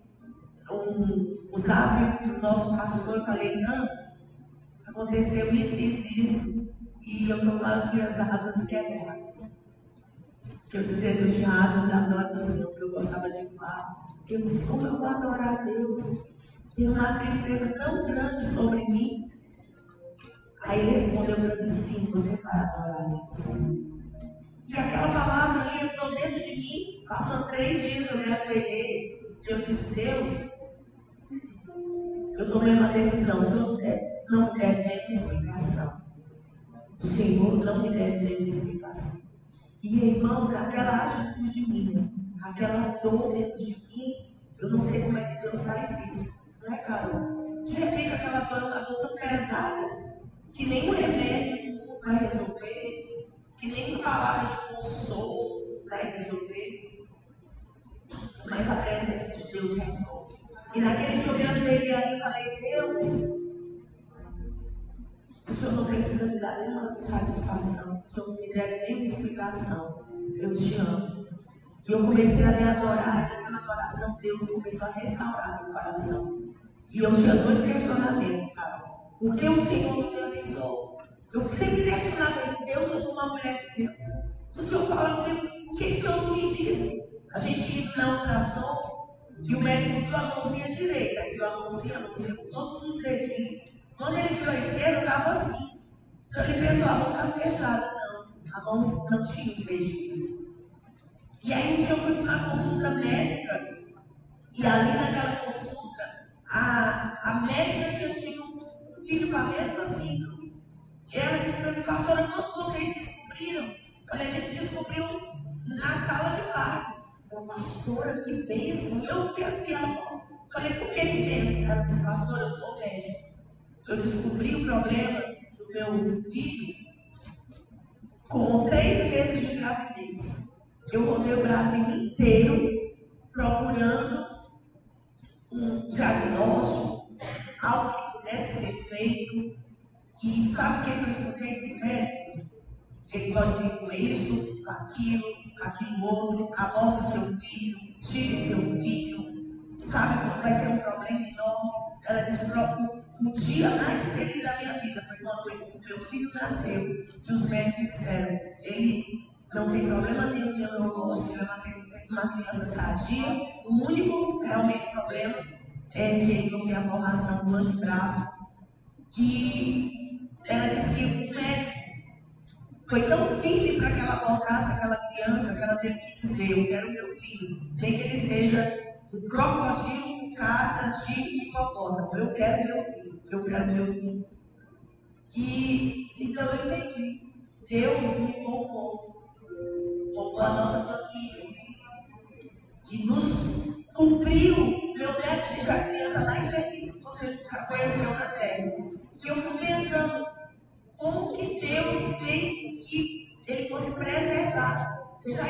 um, um zap para o nosso pastor e falei, não, aconteceu isso, isso, isso. E eu estou com as asas quebradas. Que eu dizia que eu tinha asas da adoração, que eu gostava de voar. Eu disse, como eu vou adorar a Deus? Tem uma tristeza tão grande sobre mim. Aí ele respondeu para mim, sim, você vai adorar a Deus. E aquela palavra ali entrou dentro de mim. Passando três dias eu me ajoelhei. Eu disse, Deus, eu tomei uma decisão. O Senhor não deve nenhuma explicação. O Senhor não me deve nenhuma explicação. E irmãos, aquela atitude minha aquela dor dentro de mim, eu não sei como é que Deus faz isso, não é, Carol? De repente, aquela dor é uma dor tão pesada que nem um remédio vai resolver, que nem uma palavra de consolo vai resolver, mas a presença de Deus resolve. E naquele dia eu me ajoelhei ali e falei: Deus, o Senhor não precisa me dar nenhuma satisfação, o Senhor não me der nenhuma explicação. Eu te amo. E eu comecei a me adorar, e naquela adoração Deus começou a restaurar meu coração. E eu tinha dois questionamentos, Carol. Por que o Senhor me abençoou? Eu sempre questionava isso, Deus, eu sou uma mulher de Deus. O Senhor fala comigo, o que o Senhor me disse? A gente ia na ultrassom e o médico viu a mãozinha direita, viu a mãozinha, a mãozinha com todos os dedinhos. Quando ele viu a esquerda, estava assim. Então ele pensou, a mão está fechada. Não, a mão não tinha os dedinhos. E aí um dia eu fui para uma consulta médica, e ali naquela consulta, a, a médica tinha tido um filho com a mesma síndrome. E ela disse para mim, pastora, quando vocês descobriram? Olha, a gente descobriu na sala de parto. pastora, que bênção. Eu fiquei assim, ó. Falei, por que que bênção? Ela disse, pastora, eu sou médico. Eu descobri o problema do meu filho com três meses de gravidez. Eu rodei o Brasil inteiro procurando um diagnóstico, algo que pudesse ser feito. E sabe o que eu escutei dos médicos? Ele pode vir com isso, com aquilo, aquilo outro, aborta seu filho, tire seu filho. Sabe vai ser um problema enorme? Ela disse, o dia mais feliz da minha vida foi quando o meu filho nasceu, que os médicos disseram, ele não tem problema nenhum no neurológico, ele é uma criança sadia, o único realmente problema é que ele não tem a formação do antebraço. E ela disse que o médico foi tão firme para que ela abordasse aquela criança que ela teve que dizer, eu quero meu filho, nem que ele seja um crocodilo com cara de hipopótamo, eu quero meu filho, eu quero meu filho. E então eu entendi, Deus me poupou, a nossa família e nos cumpriu, meu neto, gente, a criança mais feliz que você já conheceu na terra. E eu fui pensando, como que Deus fez que ele fosse preservado. Você já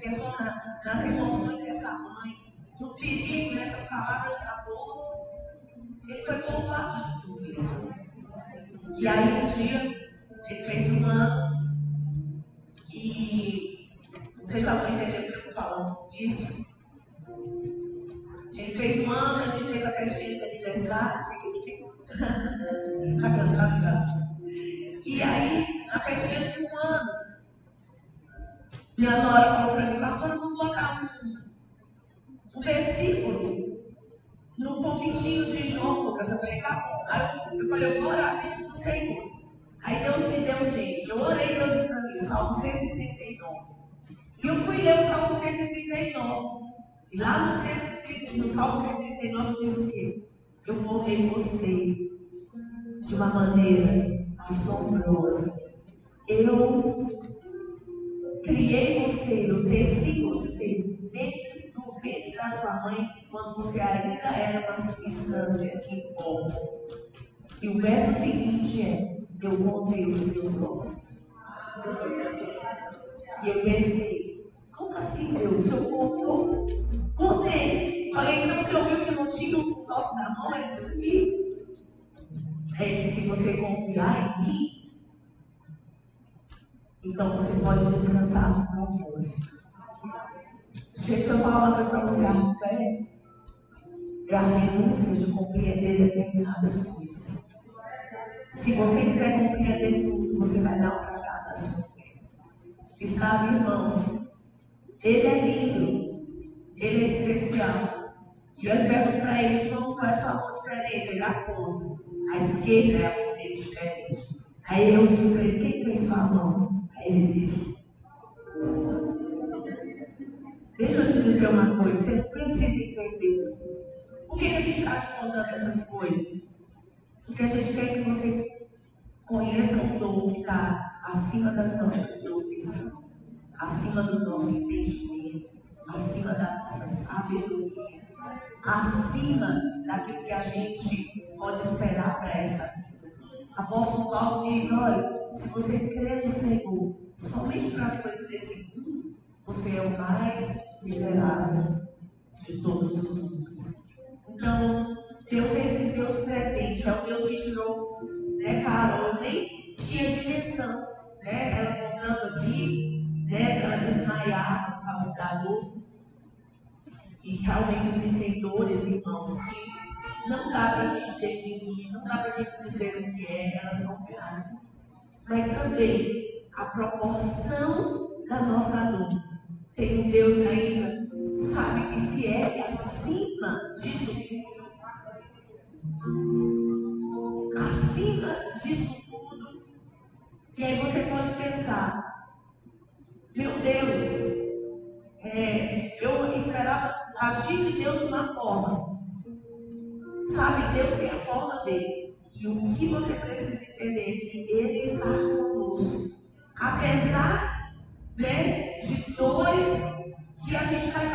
pensou na, nas emoções dessa mãe, no perigo dessas palavras da boca? Ele foi poupado de tudo isso. E aí um dia, ele fez um ano, vocês já vão entender o que eu estou falando isso. Ele fez um ano, a gente fez a festinha de aniversário. Está? E aí, na festinha de um ano, minha nora falou para mim, pastor, vamos colocar um, um versículo no convitinho de João, Lucas. Eu falei, tá bom. Aí eu falei, eu vou orar, deixa do Senhor. Aí Deus me deu, gente. Eu orei Deus para mim, Salmo 139. E eu fui ler o Salmo 139. E lá no, no Salmo 139 diz o quê? Eu formei você de uma maneira assombrosa. Eu criei você, eu teci você dentro do ventre da sua mãe quando você ainda era uma substância que come. E o verso seguinte é: Eu contei os teus ossos. E eu pensei: Como assim, Deus? O senhor contou? Contei. Falei: Então o senhor viu que não tinha os ossos na mão? Ele disse: é que se você confiar em mim, então você pode descansar no propósito. Deixa eu falar uma coisa para você, a fé é a renúncia de compreender determinadas coisas. Se você quiser compreender tudo, você vai na sua fé. E sabe, irmãos, ele é lindo, ele é especial. E eu pergunto para ele, como faz sua mão diferente? Ele aponta. A esquerda é a poder diferente. Aí eu digo para ele, quem fez sua mão? Aí ele disse, deixa eu te dizer uma coisa, você precisa entender. Por que, a gente está te contando essas coisas? Porque a gente quer que você conheça um dom que está acima das nossas dores, acima do nosso entendimento, acima da nossa sabedoria acima daquilo que a gente pode esperar para essa vida. Apóstolo Paulo diz: olha, se você crê no Senhor somente para as coisas desse mundo, você é o mais miserável de todos os homens. Então, Deus é esse Deus presente, é o Deus que tirou né, Carol. Nem tinha dimensão, né? Ela contando aqui, né, ela desmaiar por causa da dor. E realmente existem dores, irmãos, que não dá para a gente definir, não dá para a gente dizer o que é, elas são reais. Mas também a proporção da nossa dor. Tem um Deus ainda, sabe, que se é acima disso tudo. Acima disso tudo. E aí você pode pensar, meu Deus, é, eu esperava agir de Deus de uma forma. Sabe, Deus tem a forma dele. E o que você precisa entender é que Ele está conosco. Apesar né, de dores que a gente vai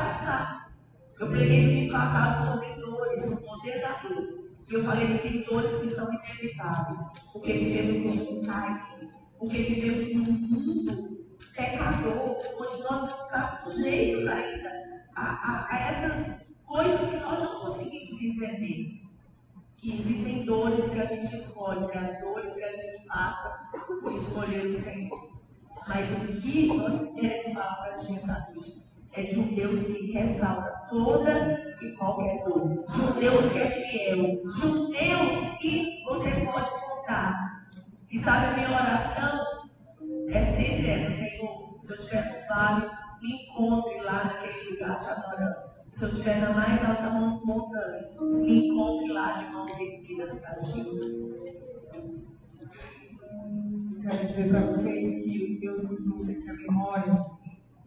preguei no passado sobre dores, o poder da dor. E eu falei que tem dores que são inevitáveis, porque vivemos num caio, porque vivemos num mundo pecador, onde nós estamos sujeitos ainda a, a, a essas coisas que nós não conseguimos entender. Existem dores que a gente escolhe, as dores que a gente passa por escolher o Senhor. Mas o que nós queremos falar para gente essa noite é de um Deus que restaura toda e qualquer dor. De um Deus que é fiel. De um Deus que você pode contar. E sabe, a minha oração é sempre essa. Se eu estiver no vale, me encontre lá naquele lugar adorando. Se eu estiver na mais alta montanha, me encontre lá de mãos erguidas para ti. Quero dizer para vocês que Deus me trouxe aqui a memória.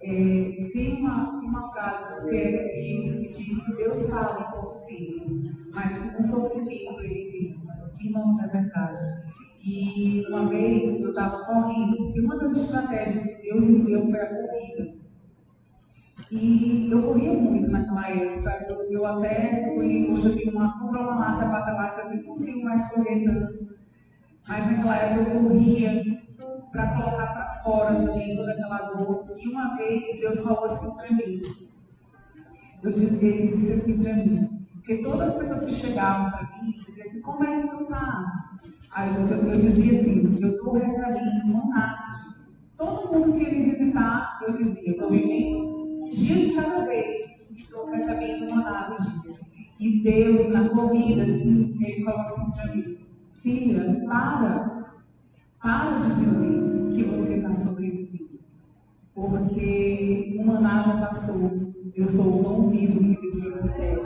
É, tem uma, uma frase do C.S. Que diz que Deus fala em todo tempo, mas no sofrimento ele tem. Irmãos, é verdade. E uma vez eu estava correndo, e uma das estratégias que Deus me deu foi a corrida. E eu corria muito naquela época, eu, eu até fui, hoje eu tenho uma massa patelar, eu não consigo mais correr tanto. Mas naquela época eu corria para colocar para fora também toda aquela dor. E uma vez Deus falou assim para mim. Eu disse, disse assim para mim, porque todas as pessoas que chegavam para mim diziam assim, como é que tu tá? Aí eu, eu dizia assim, eu estou recebendo monarca. Todo mundo que me visitar, eu dizia, estou vivendo um dia de cada vez, estou recebendo monarca E Deus, na corrida, assim, ele falou assim para mim, filha, para, para de dizer que você está sobrevivendo. Porque maná já passou. Eu sou o pão vivo que desceu do céu.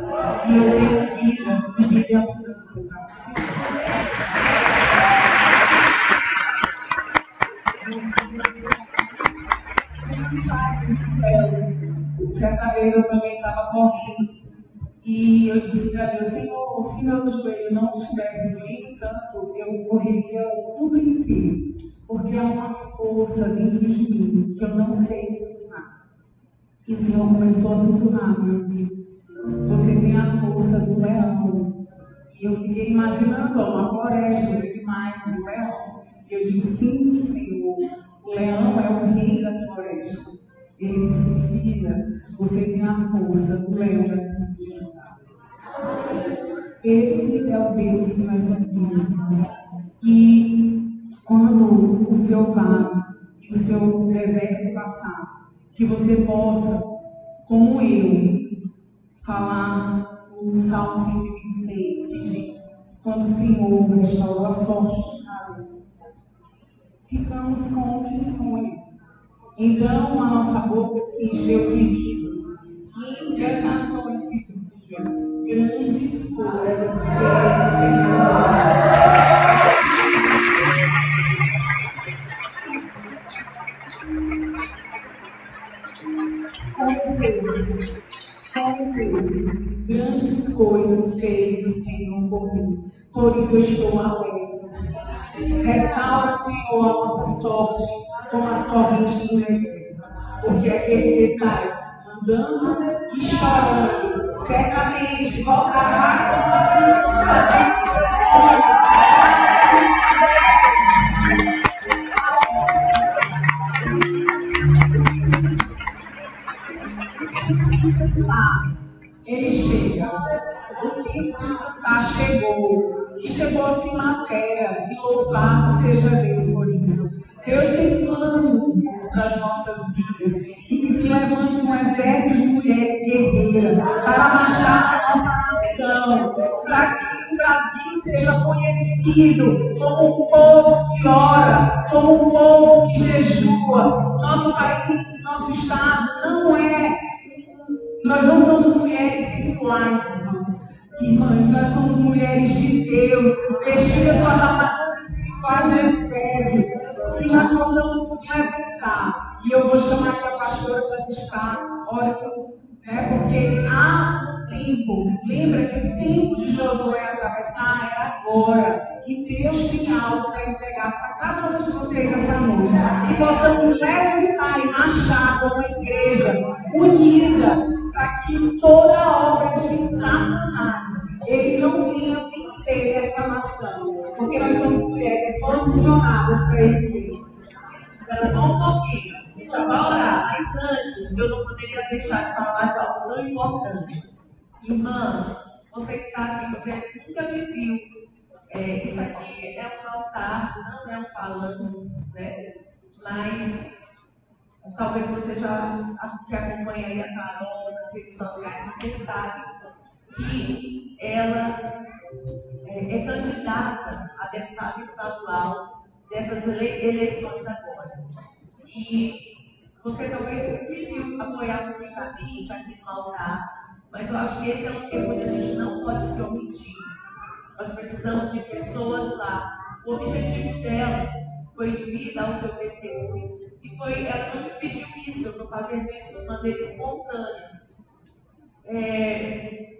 E eu tenho vida e abundância para você. Certa vez eu também estava correndo e eu disse para Deus, Senhor, se meu joelho não estivesse doendo tanto, eu correria o mundo inteiro. Porque há uma força dentro de mim que eu não sei explicar. E o Senhor começou a sussurrar meu ouvido. Você tem a força do leão. E eu fiquei imaginando uma floresta demais, o leão. E eu disse, sim, Senhor, o leão é o rei da floresta. Ele disse, filha, você tem a força do leão da tribo Judá. Esse é o Deus que nós servimos. E quando o seu vale e o seu deserto passar, que você possa, como eu, falar o Salmo 126, que diz, quando o Senhor restaurou a sorte ficamos sonho. Então a nossa boca se encheu de riso. E as nações se surgiam. Grandes coisas fez. Como fez, grandes coisas fez o Senhor por mim. Por isso eu estou alegre. Restaura, Senhor, a nossa sorte como as correntes do Eterno. Porque aquele que sai andando e chorando, certamente voltará com a Ele chega. O tempo de chegou. E chegou a primavera. E louvado seja Deus por isso. Deus tem planos para as nossas vidas. E que se levante um exército de mulheres guerreiras para marchar a nossa nação. Para que o Brasil seja conhecido como um povo que ora, como um povo que jejua. Nosso país, nosso estado não é nós não somos mulheres sexuais. Irmãs, nós somos mulheres de Deus, vestidas com as armaduras de Efésio. Que nós possamos nos levantar. E eu vou chamar aqui a pastora para estar orando, né? Porque há um tempo. Lembra que o tempo de Josué atravessar é agora. E Deus tem algo para entregar para cada um de vocês essa noite. Que possamos levantar e marchar como igreja unida que toda obra de Satanás ele não venha vencer essa nação. Porque nós somos mulheres posicionadas para esse tempo. Espera só um pouquinho. Já vai orar, mas antes eu não poderia deixar de falar de algo tão importante. Irmãs, você que está aqui, você nunca me viu. É, isso aqui é um altar, não é um falando, né? Mas talvez você já que acompanha aí a Carol nas redes sociais, você sabe que ela é, é candidata a deputada estadual dessas eleições agora. E você talvez não viu apoiar publicamente aqui no altar, mas eu acho que esse é um tempo onde a gente não pode se omitir. Nós precisamos de pessoas lá. O objetivo dela foi de vir dar o seu testemunho. E foi, ela não me pediu isso, eu estou fazendo isso de maneira espontânea. É,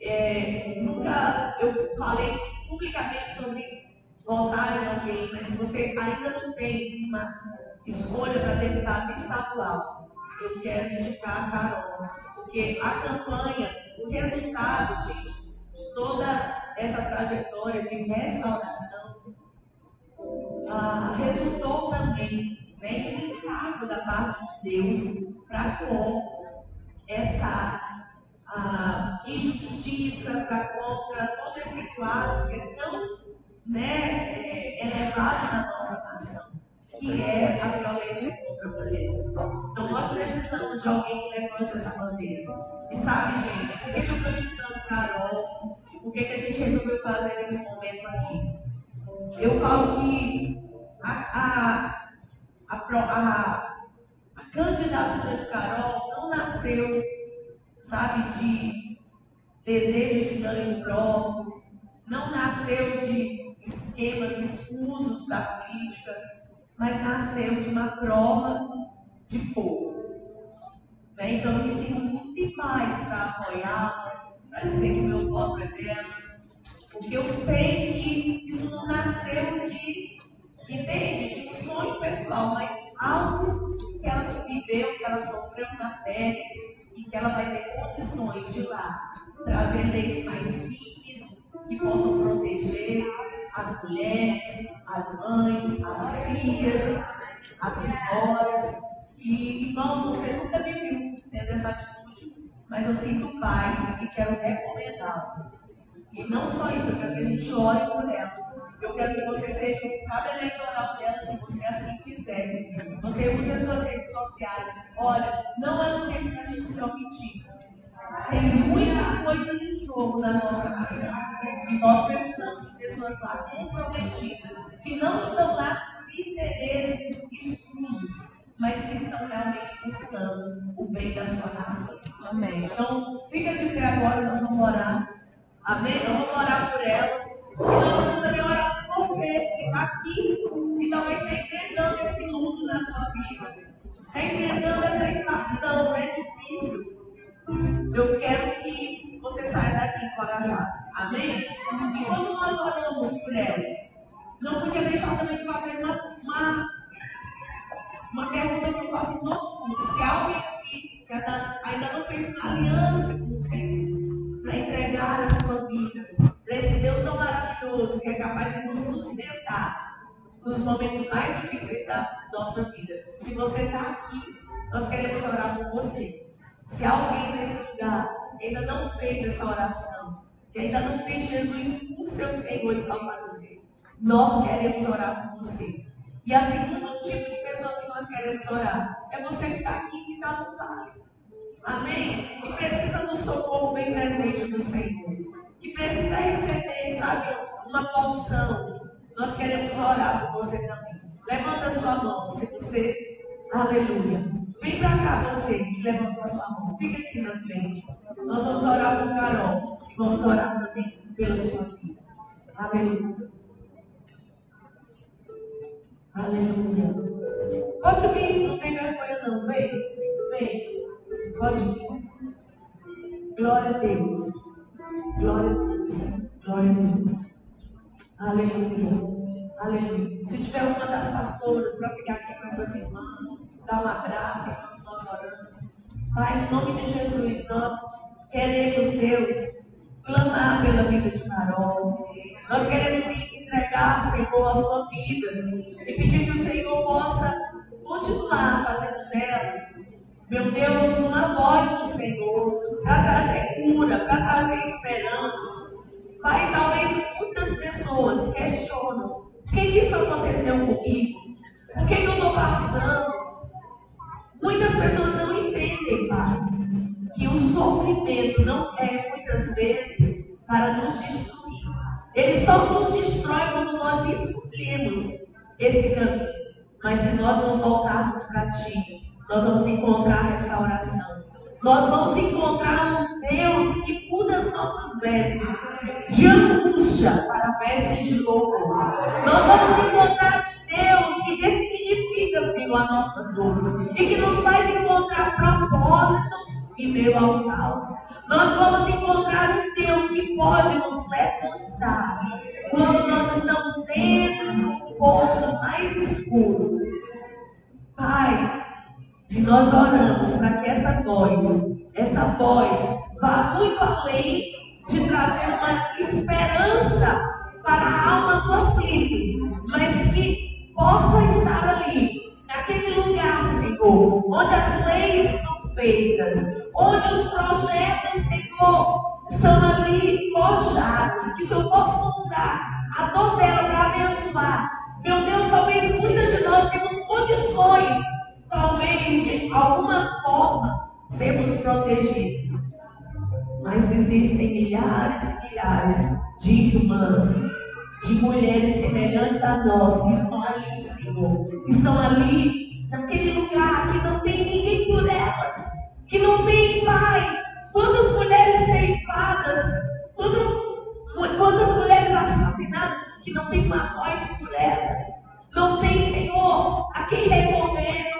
é, nunca eu falei publicamente sobre votar em alguém, mas se você ainda não tem uma escolha para deputado estadual, eu quero indicar a Carol, porque a campanha, o resultado, gente, de toda essa trajetória de restauração, ah, resultou também em um encargo da parte de Deus para com essa injustiça, para contra todo esse quadro que é tão né, é, elevado na nossa nação que é a violência contra a mulher. Então nós precisamos de alguém que levante essa bandeira. E sabe, gente, por que eu estou citando Carol? O que, que a gente resolveu fazer nesse momento aqui? Eu falo que a, a, a, a, a candidatura de Carol não nasceu, sabe, de desejo de ganho próprio, não nasceu de esquemas escusos da política, mas nasceu de uma prova de fogo. Né? Então eu me sinto muito demais para apoiá-la, para dizer que meu voto é dela, porque eu sei que isso não nasceu de, entende, de um sonho pessoal, mas algo que ela viveu, que ela sofreu na pele e que ela vai ter condições de lá trazer leis mais firmes que possam proteger as mulheres, as mães, as filhas, as senhoras. E, irmãos, você nunca me viu tendo essa atitude, mas eu sinto paz e quero recomendá-la. E não só isso, eu quero que a gente ore por ela. Eu quero que você seja um cabo eleitoral dela, se você assim quiser. Você use as suas redes sociais. Olha, não é um tempo para a gente se omitir. Tem muita coisa em jogo na nossa nação. E nós precisamos de pessoas lá comprometidas, que não estão lá por interesses escusos, mas que estão realmente buscando o bem da sua nação. Amém. Então, fica de pé agora, nós vamos orar. Amém? Nós vamos orar por ela. E vamos também orar por você que está aqui e talvez está enfrentando esse luto na sua vida. Está enfrentando essa estação, é difícil. Eu quero que você saia daqui encorajado. Amém? E quando nós oramos por ela, não podia deixar também de fazer uma, uma, pergunta que eu faço mundo. Se alguém aqui que ainda não fez uma aliança com Senhor para entregar a sua vida para esse Deus tão maravilhoso que é capaz de nos sustentar nos momentos mais difíceis da nossa vida. Se você está aqui, nós queremos orar por você. Se alguém nesse lugar ainda não fez essa oração, que ainda não tem Jesus como seu Senhor e Salvador, nós queremos orar por você. E a segunda tipo de pessoa que nós queremos orar é você que está aqui, que está no vale. Amém? Que precisa do socorro bem presente do Senhor. Que precisa receber, sabe, uma porção. Nós queremos orar por você também. Levanta a sua mão se você. Aleluia. Vem para cá você que levantou a sua mão. Fica aqui na frente. Nós vamos orar por Carol. Vamos orar também pela sua vida. Aleluia. Aleluia. Pode vir, não tem vergonha não. Vem, vem. Pode vir. Glória a Deus. Glória a Deus. Glória a Deus. Aleluia. Aleluia. Se tiver uma das pastoras para ficar aqui com essas irmãs, dá um abraço enquanto nós oramos. Pai, em nome de Jesus, nós queremos, Deus, clamar pela vida de Carol. Nós queremos entregar, Senhor, a sua vida e pedir que o Senhor possa continuar fazendo dela, meu Deus, uma voz do Senhor para trazer cura, para trazer esperança. Pai, talvez muitas pessoas questionam por que isso aconteceu comigo? Por que eu estou passando? Muitas pessoas não entendem, Pai, que o sofrimento não é muitas vezes para nos destruir. Ele só nos destrói quando nós escolhemos esse caminho. Mas se nós nos voltarmos para Ti, nós vamos encontrar restauração. Nós vamos encontrar um Deus que muda as nossas vestes de angústia para vestes de louvor. Nós vamos encontrar um Deus que ressignifica, Senhor, a nossa dor e que nos faz encontrar propósito em meio ao caos. Nós vamos encontrar um Deus que pode nos levantar quando nós estamos dentro do poço mais escuro. Pai, e nós oramos para que essa voz, essa voz, vá muito além de trazer uma esperança para a alma do aflito, mas que possa estar ali, naquele lugar, Senhor, onde as leis são feitas, onde os projetos, Senhor, são ali forjados, que o Senhor possa usar a dor dela para abençoar. Meu Deus, talvez muitas de nós temos condições talvez de alguma forma sermos protegidos. Mas existem milhares e milhares de irmãs, de mulheres semelhantes a nós que estão ali, Senhor. Estão ali, naquele lugar que não tem ninguém por elas, que não tem pai. Quantas mulheres ceifadas, quantas mulheres assassinadas que não tem uma voz por elas. Não tem, Senhor, a quem recorrer,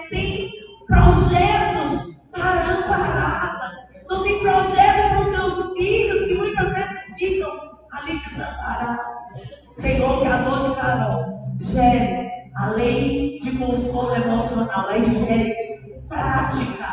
projetos para ampará-las, não tem projeto para os seus filhos que muitas vezes ficam ali desamparados. Senhor, que a dor de Carol gere, além de consolo emocional, mas gere prática.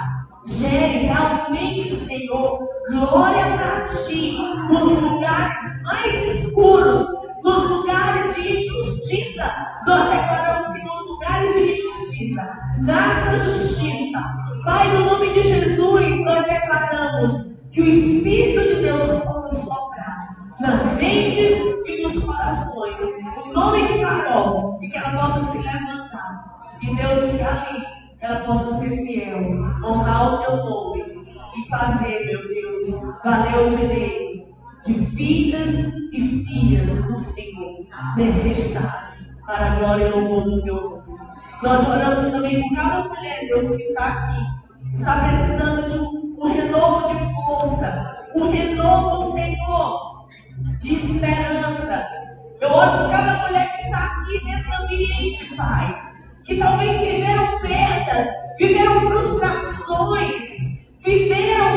Gere realmente, Senhor, glória para ti nos lugares mais escuros, nos lugares de injustiça. Nós declaramos que nos lugares de injustiça, nasça justiça. Pai, no nome de Jesus, nós declaramos que o Espírito de Deus possa soprar nas mentes e nos corações. No nome de Carol, e que ela possa se levantar. E Deus, que ali ela possa ser fiel, honrar o teu nome e fazer, meu Deus, valer o direito de filhas e filhas do Senhor nesse estado, para a glória e louvor do teu nome. Nós oramos também por cada mulher, Deus, que está aqui, está precisando de um, um renovo de força, um renovo, Senhor, de esperança. Eu oro por cada mulher que está aqui nesse ambiente, Pai, que talvez viveram perdas, viveram frustrações, viveram,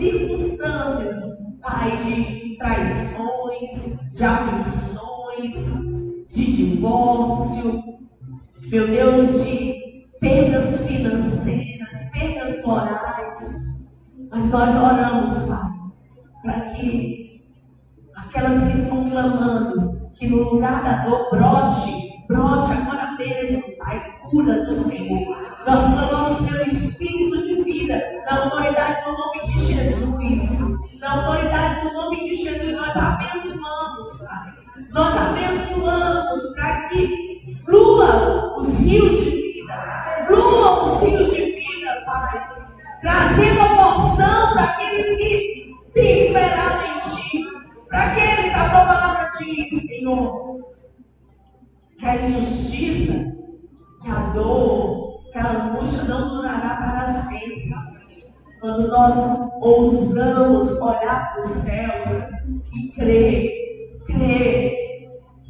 circunstâncias, Pai, de traições, de aflições, de divórcio, meu Deus, de perdas financeiras, perdas morais. Mas nós oramos, Pai, para que aquelas que estão clamando, que no lugar da dor brote, brote agora mesmo, Pai, cura do Senhor. Nós clamamos pelo Espírito de na autoridade do nome de Jesus. Na autoridade do nome de Jesus, nós abençoamos, Pai. Nós abençoamos para que flua os rios de vida. Flua os rios de vida, Pai. Trazendo a porção para aqueles que têm esperado em Ti. Para aqueles, a tua palavra diz, Senhor, que a injustiça que a dor, que a angústia não durará para sempre. Quando nós ousamos olhar para os céus e crer, crer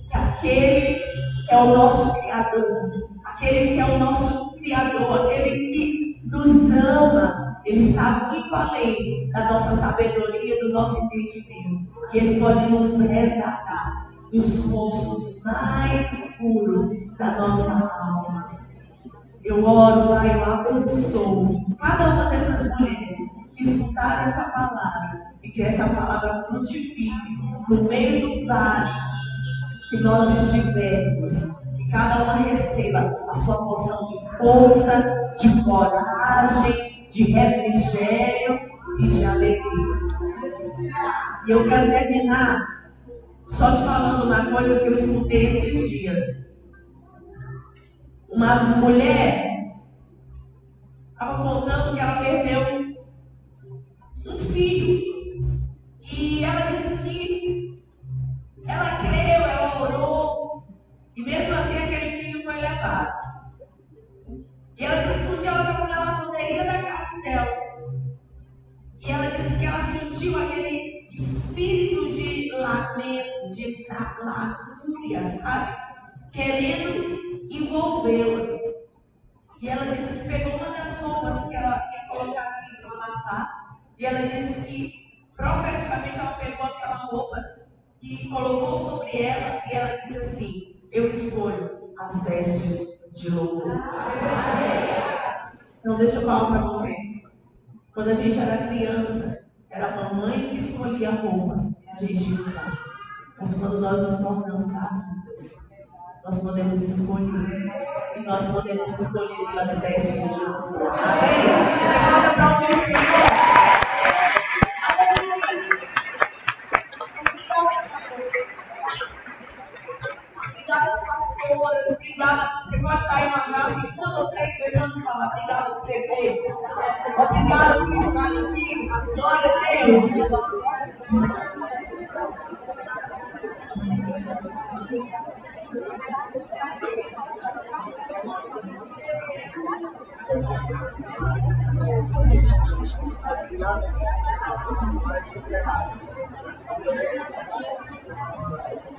que aquele que é o nosso Criador, aquele que é o nosso Criador, aquele que nos ama, Ele está muito além da nossa sabedoria, do nosso entendimento. E Ele pode nos resgatar dos poços mais escuros da nossa alma. Eu oro, Pai, eu abençoo cada uma dessas mulheres que escutaram essa palavra e que essa palavra frutifique no meio do vale que nós estivermos cada uma receba a sua porção de força, de coragem, de refrigério e de alegria. E eu quero terminar só te falando uma coisa que eu escutei esses dias. Uma mulher estava contando que ela perdeu um filho. E ela disse que ela creu, ela orou, e mesmo assim aquele filho foi levado. E ela disse que um dia ela estava na lavanderia da casa dela. E ela disse que ela sentiu aquele espírito de lamento, de lamúria, sabe? Querendo envolvê-la. E ela disse que pegou uma das roupas que ela ia colocar aqui para lavar. E ela disse que profeticamente ela pegou aquela roupa e colocou sobre ela. E ela disse assim: Eu escolho as vestes de louvor. Então, deixa eu falar para você. Quando a gente era criança, era a mamãe que escolhia a roupa que a gente usar. Mas quando nós nos tornamos adultos, nós podemos escolher. E nós podemos escolher pelas vestes de louvor. Amém? Aplaudir o Senhor? pastoras, obrigada. Você pode dar aí um abraço em duas ou três pessoas e falar, obrigada por você veio. Obrigada por estar aqui. Glória a Deus. Thank you.